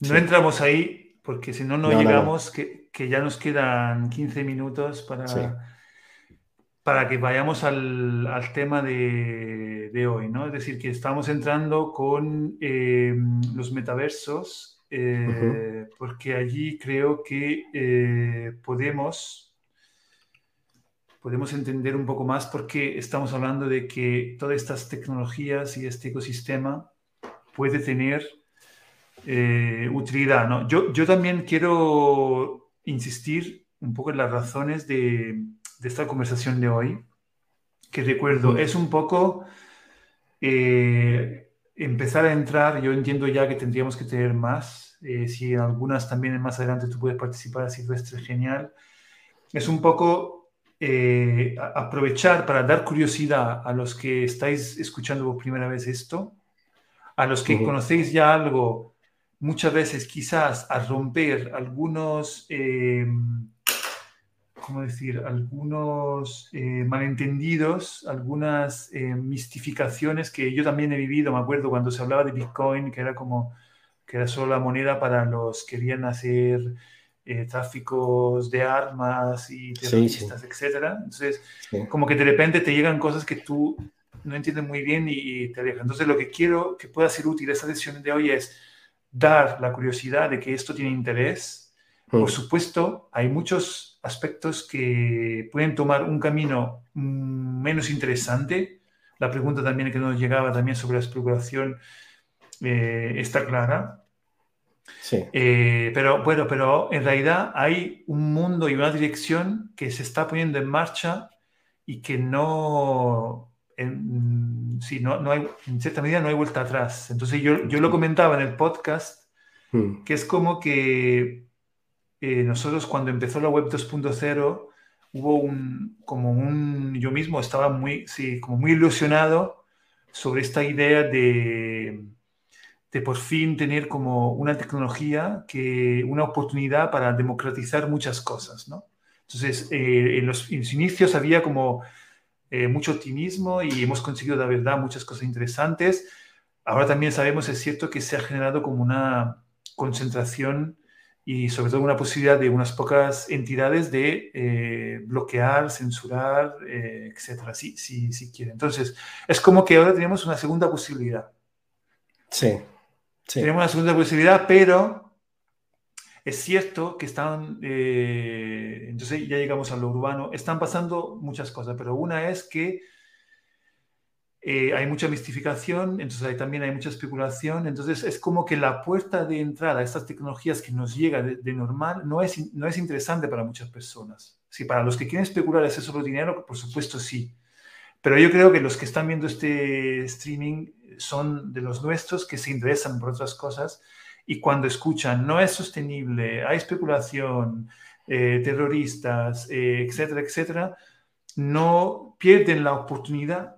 No entramos ahí porque si no, no, llegamos, Que, ya nos quedan 15 minutos para, para que vayamos al, tema de, hoy, ¿no? Es decir, que estamos entrando con eh, los metaversos, eh, porque allí creo que eh, podemos podemos entender un poco más por qué estamos hablando de que todas estas tecnologías y este ecosistema puede tener eh, utilidad. ¿no? Yo, yo también quiero insistir un poco en las razones de, de esta conversación de hoy, que recuerdo, es un poco eh, empezar a entrar, yo entiendo ya que tendríamos que tener más, eh, si en algunas también más adelante tú puedes participar, Silvestre, genial. Es un poco eh, aprovechar para dar curiosidad a los que estáis escuchando por primera vez esto, a los que conocéis ya algo, muchas veces quizás a romper algunos, eh, ¿cómo decir?, algunos eh, malentendidos, algunas mistificaciones que yo también he vivido, me acuerdo cuando se hablaba de Bitcoin, que era como que era solo la moneda para los que querían hacer eh, tráficos de armas y terroristas, etcétera. Entonces, como que de repente te llegan cosas que tú no entiendes muy bien y, te alejan. Entonces, lo que quiero que pueda ser útil esta sesión de hoy es dar la curiosidad de que esto tiene interés. Por mm. supuesto, hay muchos aspectos que pueden tomar un camino mm, menos interesante. La pregunta también que nos llegaba también sobre la especulación eh, está clara. Sí. Eh, pero bueno, pero en realidad hay un mundo y una dirección que se está poniendo en marcha y que no, en, no, no hay, en cierta medida no hay vuelta atrás. Entonces yo, yo lo comentaba en el podcast, hmm. que es como que eh, nosotros cuando empezó la web 2.0 hubo un, como un, yo mismo estaba muy, sí, como muy ilusionado sobre esta idea de de por fin tener como una tecnología que una oportunidad para democratizar muchas cosas, ¿no? Entonces, eh, en, los, inicios había como eh, mucho optimismo y hemos conseguido, de verdad, muchas cosas interesantes. Ahora también sabemos, es cierto, que se ha generado como una concentración y sobre todo una posibilidad de unas pocas entidades de eh, bloquear, censurar, etcétera, si, si, si quieren. Entonces, es como que ahora tenemos una segunda posibilidad. Sí, tenemos una segunda posibilidad, pero es cierto que están, eh, entonces ya llegamos a lo urbano, están pasando muchas cosas, pero una es que eh, hay mucha mistificación, entonces hay, también hay mucha especulación, entonces es como que la puerta de entrada a estas tecnologías que nos llega de, normal no es, no es interesante para muchas personas. Si para los que quieren especular es solo dinero, por supuesto sí. Pero yo creo que los que están viendo este streaming son de los nuestros que se interesan por otras cosas y cuando escuchan no es sostenible, hay especulación, eh, terroristas, eh, etcétera, etcétera, no pierden la oportunidad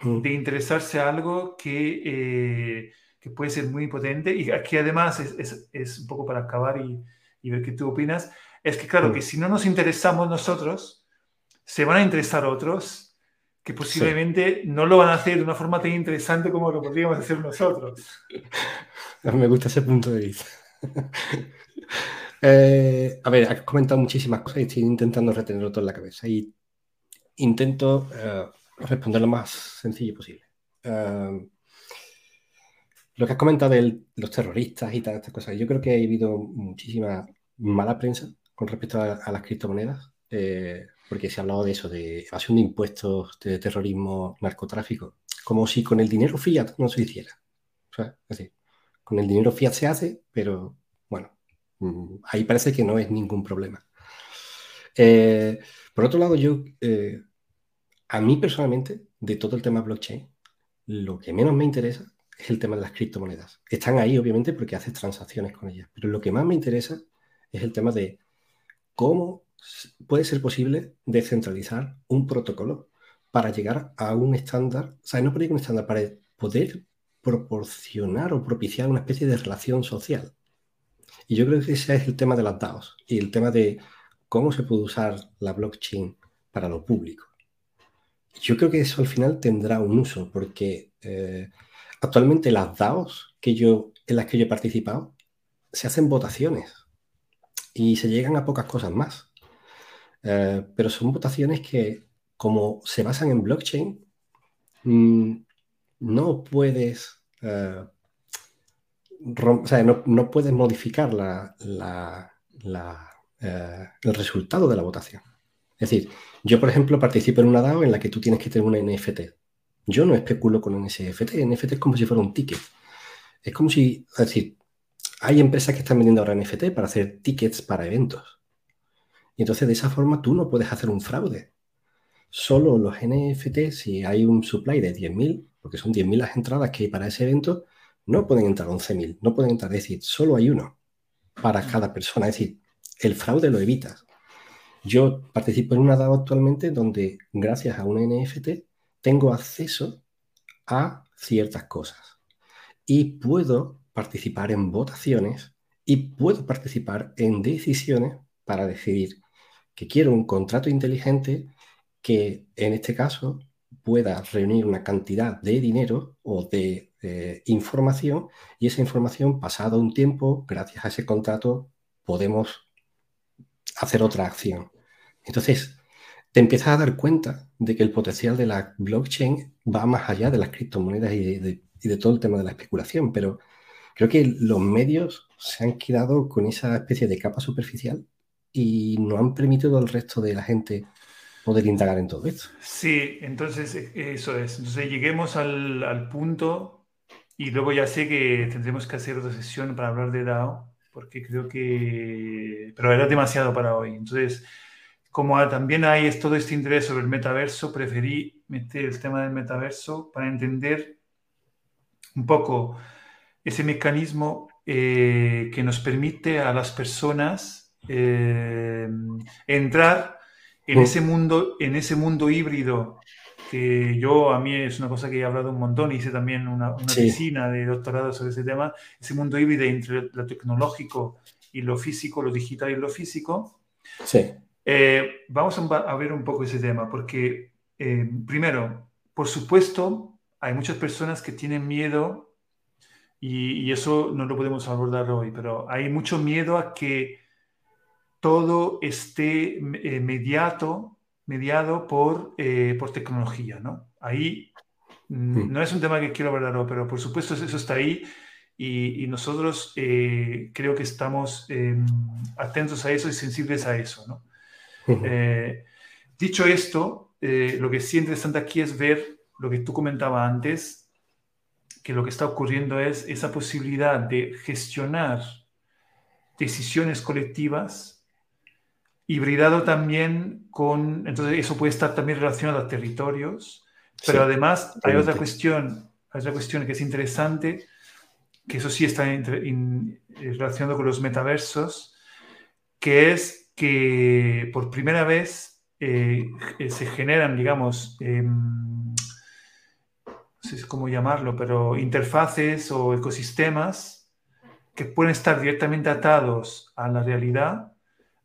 mm. de interesarse a algo que, eh, que, puede ser muy potente y aquí además es, es, un poco para acabar y, y, ver qué tú opinas, es que claro, mm. que si no nos interesamos nosotros, se van a interesar otros que posiblemente no lo van a hacer de una forma tan interesante como lo podríamos hacer nosotros. *laughs* Me gusta ese punto de vista. *laughs* Eh, a ver, has comentado muchísimas cosas y estoy intentando retenerlo todo en la cabeza y intento eh, responder lo más sencillo posible. Eh, lo que has comentado de los terroristas y todas estas cosas, yo creo que ha habido muchísima mala prensa con respecto a, las criptomonedas porque se ha hablado de eso, de evasión de impuestos, de terrorismo, narcotráfico, como si con el dinero fiat no se hiciera. O sea, es con el dinero fiat se hace, pero bueno, mm, ahí parece que no es ningún problema. Eh, por otro lado, yo, eh, a mí personalmente, de todo el tema blockchain, lo que menos me interesa es el tema de las criptomonedas. Están ahí, obviamente, porque haces transacciones con ellas, pero lo que más me interesa es el tema de cómo puede ser posible descentralizar un protocolo para llegar a un estándar, o sea, no por un estándar, para poder proporcionar o propiciar una especie de relación social. Y yo creo que ese es el tema de las DAOs y el tema de cómo se puede usar la blockchain para lo público. Yo creo que eso al final tendrá un uso, porque eh, actualmente las DAOs que yo, en las que yo he participado se hacen votaciones y se llegan a pocas cosas más. Eh, pero son votaciones que, como se basan en blockchain, mm, no puedes, eh, no, puedes modificar eh, el resultado de la votación. Es decir, yo, por ejemplo, participo en una DAO en la que tú tienes que tener un NFT. Yo no especulo con NFT. NFT es como si fuera un ticket. Es como si, es decir, hay empresas que están vendiendo ahora NFT para hacer tickets para eventos. Y entonces de esa forma tú no puedes hacer un fraude. Solo los NFT, si hay un supply de 10.000, porque son 10.000 las entradas que hay para ese evento, no pueden entrar 11.000, no pueden entrar, es decir, solo hay uno para cada persona, es decir, el fraude lo evitas. Yo participo en una DAO actualmente donde gracias a un NFT tengo acceso a ciertas cosas y puedo participar en votaciones y puedo participar en decisiones para decidir que quiero un contrato inteligente que en este caso pueda reunir una cantidad de dinero o de, información y esa información pasado un tiempo, gracias a ese contrato, podemos hacer otra acción. Entonces, te empiezas a dar cuenta de que el potencial de la blockchain va más allá de las criptomonedas y de, y de todo el tema de la especulación, pero creo que los medios se han quedado con esa especie de capa superficial y no han permitido al resto de la gente poder indagar en todo esto. Sí, entonces e, eso es. Entonces lleguemos al, al punto y luego ya sé que tendremos que hacer otra sesión para hablar de DAO, porque creo que... Pero era demasiado para hoy. Entonces, como también hay todo este interés sobre el metaverso, preferí meter el tema del metaverso para entender un poco ese mecanismo eh, que nos permite a las personas eh, entrar en ese mundo, en ese mundo híbrido que yo a mí es una cosa que he hablado un montón, hice también una, una piscina de doctorado sobre ese tema, ese mundo híbrido entre lo tecnológico y lo físico, lo digital y lo físico. Sí. Eh, vamos a, ver un poco ese tema, porque eh, primero, por supuesto, hay muchas personas que tienen miedo y, y, eso no lo podemos abordar hoy, pero hay mucho miedo a que todo esté eh, mediado por, eh, por tecnología, ¿no? Ahí mm, no es un tema que quiero hablar, pero por supuesto eso está ahí y, nosotros eh, creo que estamos em, atentos a eso y sensibles a eso, ¿no? dicho esto, lo que sí es interesante aquí es ver lo que tú comentabas antes, que lo que está ocurriendo es esa posibilidad de gestionar decisiones colectivas hibridado también con, entonces eso puede estar también relacionado a territorios, pero además hay otra cuestión, hay otra cuestión que es interesante, que eso sí está relacionado con los metaversos, que es que por primera vez eh, se generan, digamos, em, no sé cómo llamarlo, pero interfaces o ecosistemas que pueden estar directamente atados a la realidad,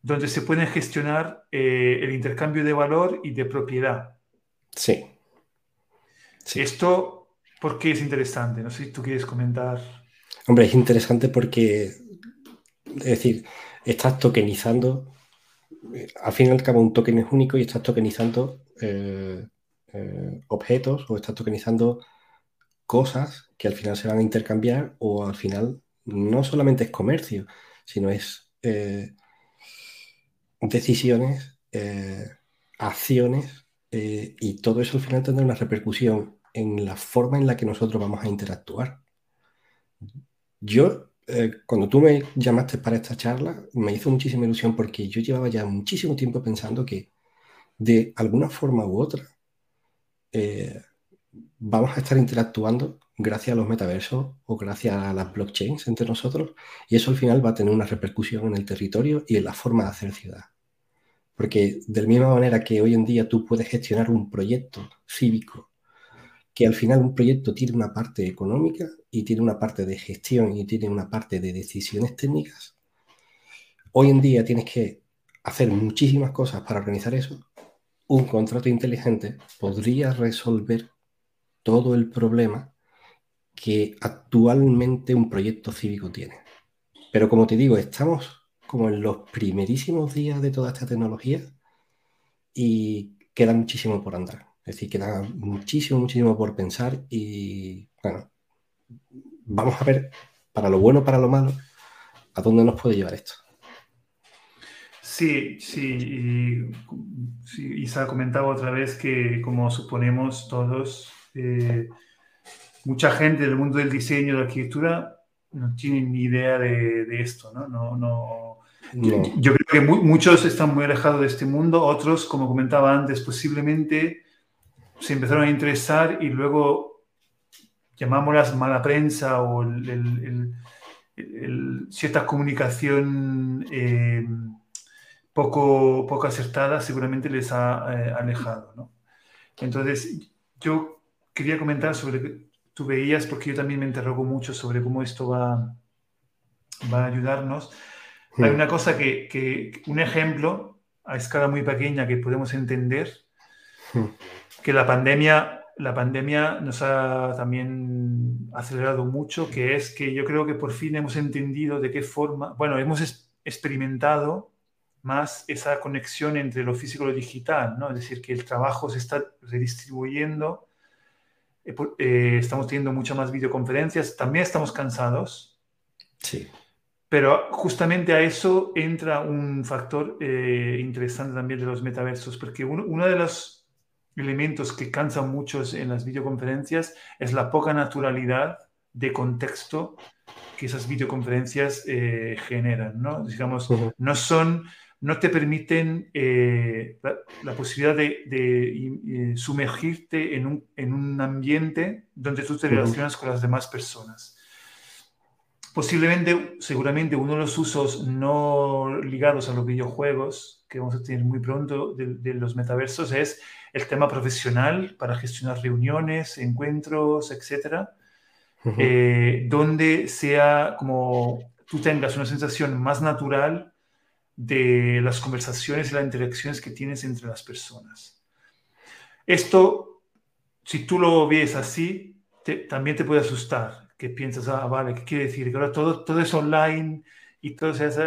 donde se pueden gestionar eh, el intercambio de valor y de propiedad. Sí. sí. Esto, ¿por qué es interesante? No sé si tú quieres comentar. Hombre, es interesante porque, es decir, estás tokenizando, al fin y al cabo un token es único y estás tokenizando eh, eh, objetos o estás tokenizando cosas que al final se van a intercambiar o al final no solamente es comercio, sino es eh, decisiones, acciones y todo eso al final tendrá una repercusión en la forma en la que nosotros vamos a interactuar. Yo, eh, cuando tú me llamaste para esta charla, me hizo muchísima ilusión porque yo llevaba ya muchísimo tiempo pensando que de alguna forma u otra eh, vamos a estar interactuando gracias a los metaversos o gracias a las blockchains entre nosotros y eso al final va a tener una repercusión en el territorio y en la forma de hacer ciudad. Porque de la misma manera que hoy en día tú puedes gestionar un proyecto cívico que al final un proyecto tiene una parte económica y tiene una parte de gestión y tiene una parte de decisiones técnicas, hoy en día tienes que hacer muchísimas cosas para organizar eso. Un contrato inteligente podría resolver todo el problema que actualmente un proyecto cívico tiene. Pero como te digo, estamos como en los primerísimos días de toda esta tecnología y queda muchísimo por andar. Es decir, queda muchísimo, muchísimo por pensar y bueno, vamos a ver para lo bueno, para lo malo, a dónde nos puede llevar esto. Sí, sí, y, Isa comentaba otra vez que como suponemos todos, eh, mucha gente del mundo del diseño, de la arquitectura, no tiene ni idea de, esto, ¿no? no, no Yo, creo que muchos están muy alejados de este mundo, otros, como comentaba antes, posiblemente se empezaron a interesar y luego llamámoslas mala prensa o cierta comunicación eh, poco, poco acertada seguramente les ha eh, alejado. Entonces, yo quería comentar sobre tú veías, porque yo también me interrogo mucho sobre cómo esto va, va a ayudarnos. Hay una cosa que, que, un ejemplo a escala muy pequeña que podemos entender, que la pandemia, la pandemia nos ha también acelerado mucho, que es que yo creo que por fin hemos entendido de qué forma, bueno, hemos experimentado más esa conexión entre lo físico y lo digital, ¿no? Es decir, que el trabajo se está redistribuyendo, eh, eh, estamos teniendo muchas más videoconferencias, también estamos cansados. Sí. Pero justamente a eso entra un factor eh, interesante también de los metaversos, porque uno de los elementos que cansan muchos en las videoconferencias es la poca naturalidad de contexto que esas videoconferencias eh, generan, ¿no? Digamos, no son, no te permiten eh, la, posibilidad de, de eh, sumergirte en un, en un, ambiente donde tú te relacionas con las demás personas. Posiblemente, seguramente, uno de los usos no ligados a los videojuegos que vamos a tener muy pronto de los metaversos es el tema profesional para gestionar reuniones, encuentros, etcétera, eh, donde sea como tú tengas una sensación más natural de las conversaciones y las interacciones que tienes entre las personas. Esto, si tú lo ves así, también te puede asustar, que piensas, ah, vale, ¿qué quiere decir? Que ahora todo, todo es online y todo es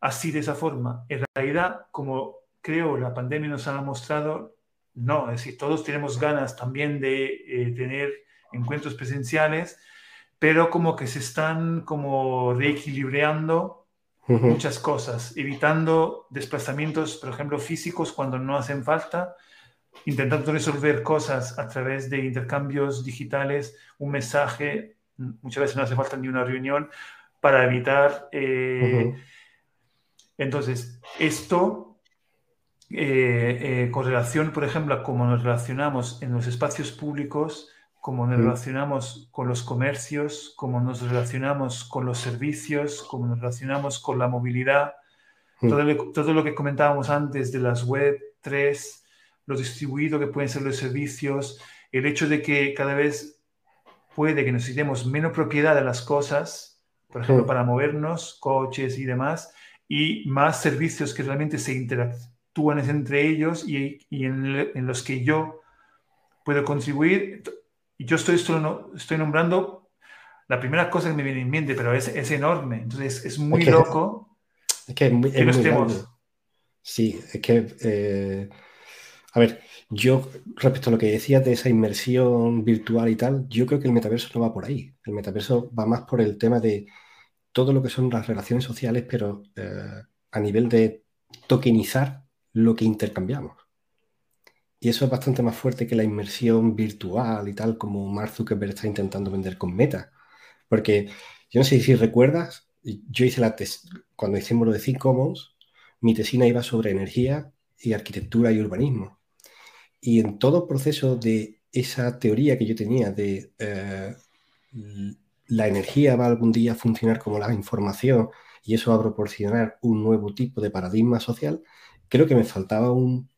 así de esa forma. En realidad, como creo la pandemia nos ha mostrado, no, es decir, todos tenemos ganas también de eh, tener encuentros presenciales, pero como que se están como reequilibrando muchas cosas, evitando desplazamientos, por ejemplo, físicos cuando no hacen falta, intentando resolver cosas a través de intercambios digitales, un mensaje, muchas veces no hace falta ni una reunión para evitar... Eh, entonces, esto eh, eh, con relación, por ejemplo, a cómo nos relacionamos en los espacios públicos, cómo nos relacionamos con los comercios, cómo nos relacionamos con los servicios, cómo nos relacionamos con la movilidad, todo, lo, todo lo que comentábamos antes de las web 3, lo distribuido que pueden ser los servicios, el hecho de que cada vez puede que necesitemos menos propiedad de las cosas, por ejemplo, para movernos, coches y demás, y más servicios que realmente se interactúan entre ellos y, y en, en, los que yo puedo contribuir yo estoy, estoy nombrando la primera cosa que me viene en mente, pero es, es enorme. Entonces es muy loco. Es que es muy, Sí, es que. Eh, a ver, yo respecto a lo que decías de esa inmersión virtual y tal, yo creo que el metaverso no va por ahí. El metaverso va más por el tema de todo lo que son las relaciones sociales, pero eh, a nivel de tokenizar lo que intercambiamos. Y eso es bastante más fuerte que la inmersión virtual y tal, como Mark Zuckerberg está intentando vender con Meta. Porque yo no sé si recuerdas, yo hice la cuando hicimos lo de Think Commons, mi tesina iba sobre energía y arquitectura y urbanismo. Y en todo proceso de esa teoría que yo tenía de eh, la energía va algún día a funcionar como la información y eso va a proporcionar un nuevo tipo de paradigma social, creo que me faltaba un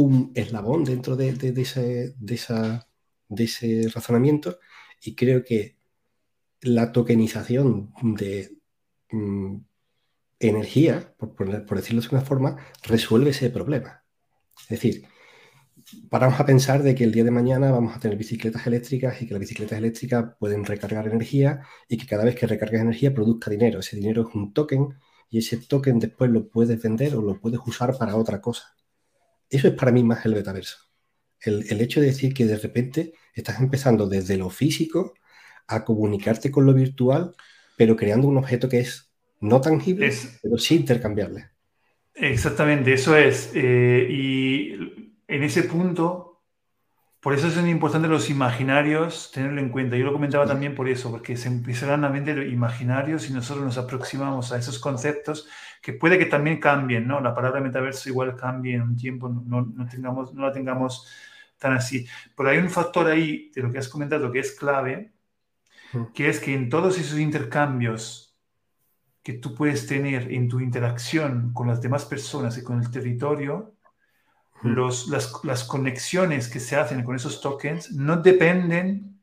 un eslabón dentro de, ese, esa, de ese razonamiento y creo que la tokenización de mm, energía, por, por, decirlo de una forma, resuelve ese problema. Es decir, paramos a pensar de que el día de mañana vamos a tener bicicletas eléctricas y que las bicicletas eléctricas pueden recargar energía y que cada vez que recargas energía produzca dinero. Ese dinero es un token y ese token después lo puedes vender o lo puedes usar para otra cosa. Eso es para mí más el metaverso. El, hecho de decir que de repente estás empezando desde lo físico a comunicarte con lo virtual, pero creando un objeto que es no tangible, pero sí intercambiable. Exactamente, eso es. Eh, y en ese punto, por eso es importante los imaginarios tenerlo en cuenta. Yo lo comentaba también por eso, porque se empiezan a vender imaginarios y nosotros nos aproximamos a esos conceptos que puede que también cambien, ¿no? La palabra metaverso igual cambie en un tiempo, no, no, tengamos, no la tengamos tan así. Pero hay un factor ahí de lo que has comentado que es clave, que es que en todos esos intercambios que tú puedes tener en tu interacción con las demás personas y con el territorio, las, conexiones que se hacen con esos tokens no dependen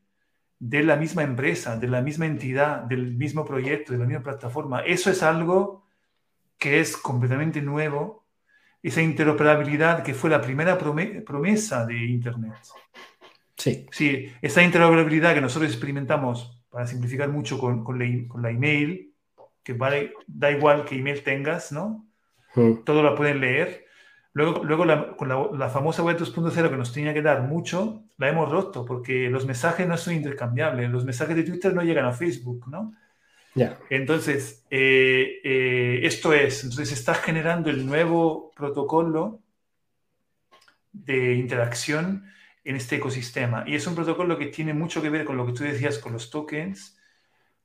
de la misma empresa, de la misma entidad, del mismo proyecto, de la misma plataforma. Eso es algo que es completamente nuevo, esa interoperabilidad que fue la primera promesa de Internet. Sí. Sí, esa interoperabilidad que nosotros experimentamos, para simplificar mucho, con, con, la, email, que vale, da igual que email tengas, ¿no? Todo lo pueden leer. Luego, luego la, con la, famosa web 2.0 que nos tenía que dar mucho, la hemos roto porque los mensajes no son intercambiables. Los mensajes de Twitter no llegan a Facebook, ¿no? Ya. Entonces, eh, eh, esto es, entonces está generando el nuevo protocolo de interacción en este ecosistema. Y es un protocolo que tiene mucho que ver con lo que tú decías con los tokens,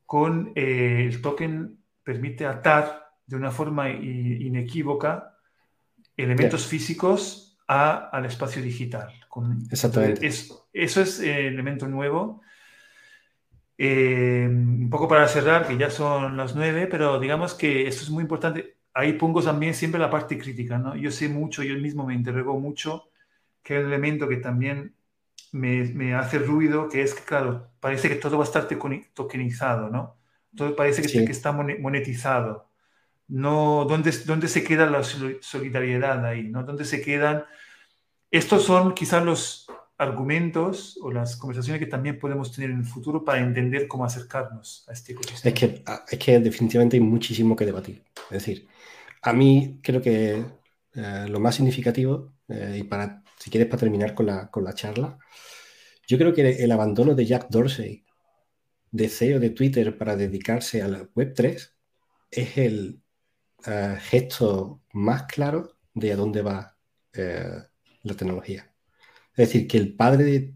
con eh, el token permite atar de una forma inequívoca elementos físicos a, al espacio digital. Exactamente. eso es el eh, elemento nuevo. Eh, un poco para cerrar, que ya son las nueve, pero digamos que esto es muy importante. Ahí pongo también siempre la parte crítica, ¿no? Yo sé mucho, yo mismo me interrogo mucho, que hay un elemento que también me, me, hace ruido, que es que, claro, parece que todo va a estar tokenizado, ¿no? Todo parece que, que está monetizado no, ¿dónde, dónde se queda la solidaridad ahí? ¿no? ¿Dónde se quedan? Estos son quizás los argumentos o las conversaciones que también podemos tener en el futuro para entender cómo acercarnos a este ecosistema. Es que, ah, es que definitivamente hay muchísimo que debatir. Es decir, a mí creo que eh, lo más significativo, eh, y para, si quieres para terminar con la, con la charla, yo creo que el abandono de Jack Dorsey, de CEO de Twitter, para dedicarse a la Web3, es el, eh, gesto más claro de a dónde va eh, la tecnología. Es decir, que el padre de,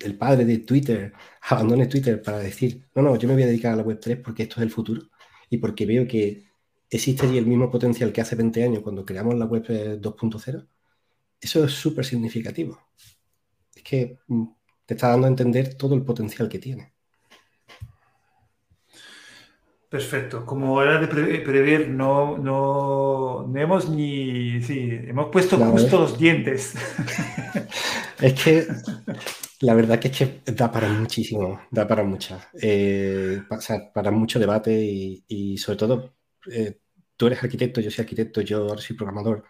el padre de Twitter *laughs* abandone Twitter para decir, no, no, yo me voy a dedicar a la Web3 porque esto es el futuro y porque veo que existe allí el mismo potencial que hace 20 años cuando creamos la Web 2.0, eso es súper significativo. Es que mm, te está dando a entender todo el potencial que tiene. Perfecto. Como era de prever, no, no, hemos ni. Sí, hemos puesto justo los dientes. *laughs* Es que la verdad que es que da para muchísimo, da para muchas. Eh, para mucho debate y, sobre todo, eh, tú eres arquitecto, yo soy arquitecto, yo ahora soy programador.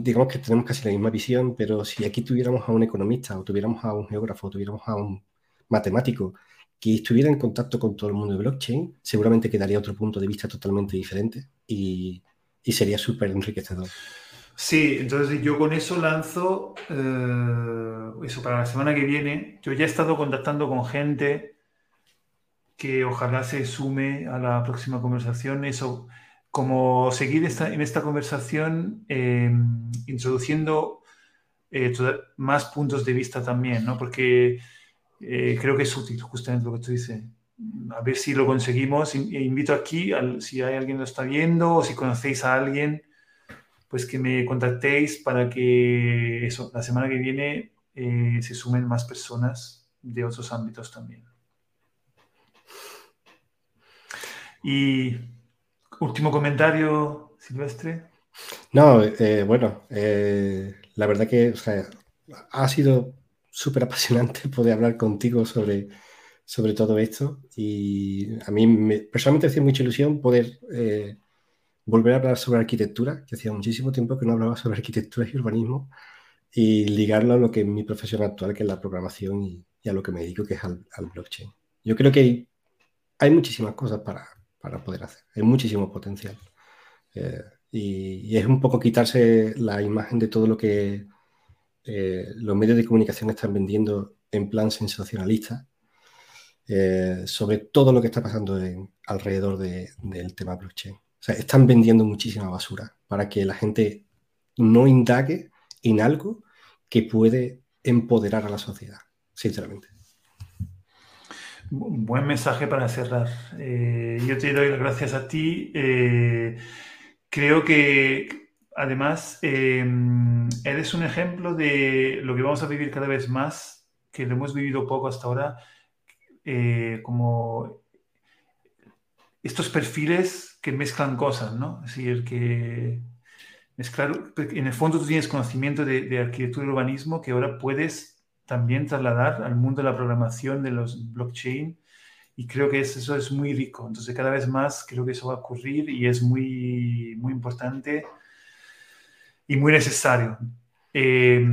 digamos que tenemos casi la misma visión, pero si aquí tuviéramos a un economista o tuviéramos a un geógrafo o tuviéramos a un matemático que estuviera en contacto con todo el mundo de blockchain, seguramente quedaría otro punto de vista totalmente diferente y, sería súper enriquecedor. Sí, entonces yo con eso lanzo, eh, eso para la semana que viene, yo ya he estado contactando con gente que ojalá se sume a la próxima conversación, eso, como seguir en esta conversación eh, introduciendo eh, más puntos de vista también, ¿no? Porque eh, creo que es útil justamente lo que tú dices. A ver si lo conseguimos. E invito aquí, si hay alguien que lo está viendo o si conocéis a alguien, pues que me contactéis para que eso, la semana que viene eh, se sumen más personas de otros ámbitos también. Y último comentario, Silvestre. No, eh, bueno, la verdad que ha sido súper apasionante *laughs* poder hablar contigo sobre, sobre todo esto. Y a mí me, personalmente me hacía mucha ilusión poder eh, volver a hablar sobre arquitectura, que hacía muchísimo tiempo que no hablaba sobre arquitectura y urbanismo, y ligarlo a lo que es mi profesión actual, que es la programación, y, a lo que me dedico, que es al, blockchain. Yo creo que hay, muchísimas cosas para, para, poder hacer, hay muchísimo potencial. Eh, y, es un poco quitarse la imagen de todo lo que eh, los medios de comunicación están vendiendo en plan sensacionalista eh, sobre todo lo que está pasando alrededor del tema blockchain. O sea, están vendiendo muchísima basura para que la gente no indague en algo que puede empoderar a la sociedad, sinceramente. Buen mensaje para cerrar. Eh, yo te doy las gracias a ti. creo que Además, em, eres un ejemplo de lo que vamos a vivir cada vez más, que lo hemos vivido poco hasta ahora, eh, como estos perfiles que mezclan cosas, ¿no? Es decir, que mezclar, en el fondo tú tienes conocimiento de, arquitectura y urbanismo que ahora puedes también trasladar al mundo de la programación de los blockchain y creo que eso es muy rico. Entonces, cada vez más creo que eso va a ocurrir y es muy, muy importante y muy necesario. Eh,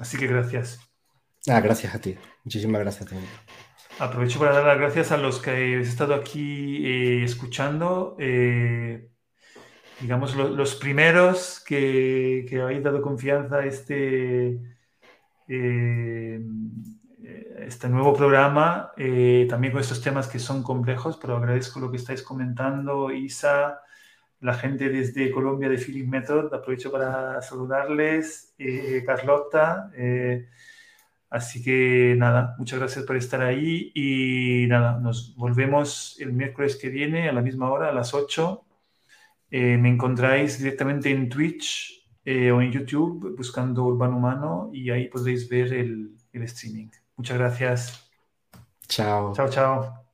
así que gracias. Ah, gracias a ti. Muchísimas gracias también. Aprovecho para dar las gracias a los que habéis estado aquí eh, escuchando. Eh, digamos, los primeros que, que, habéis dado confianza a este, este nuevo programa, también con estos temas que son complejos, pero agradezco lo que estáis comentando, Isa, la gente desde Colombia de Feeling Method. Aprovecho para saludarles, eh, Carlota. Eh, así que nada, muchas gracias por estar ahí y nada, nos volvemos el miércoles que viene a la misma hora, a las 8. Eh, me encontráis directamente en Twitch o en YouTube buscando Urbano Humano y ahí podéis ver el, el streaming. Muchas gracias. Chao. Chao, chao.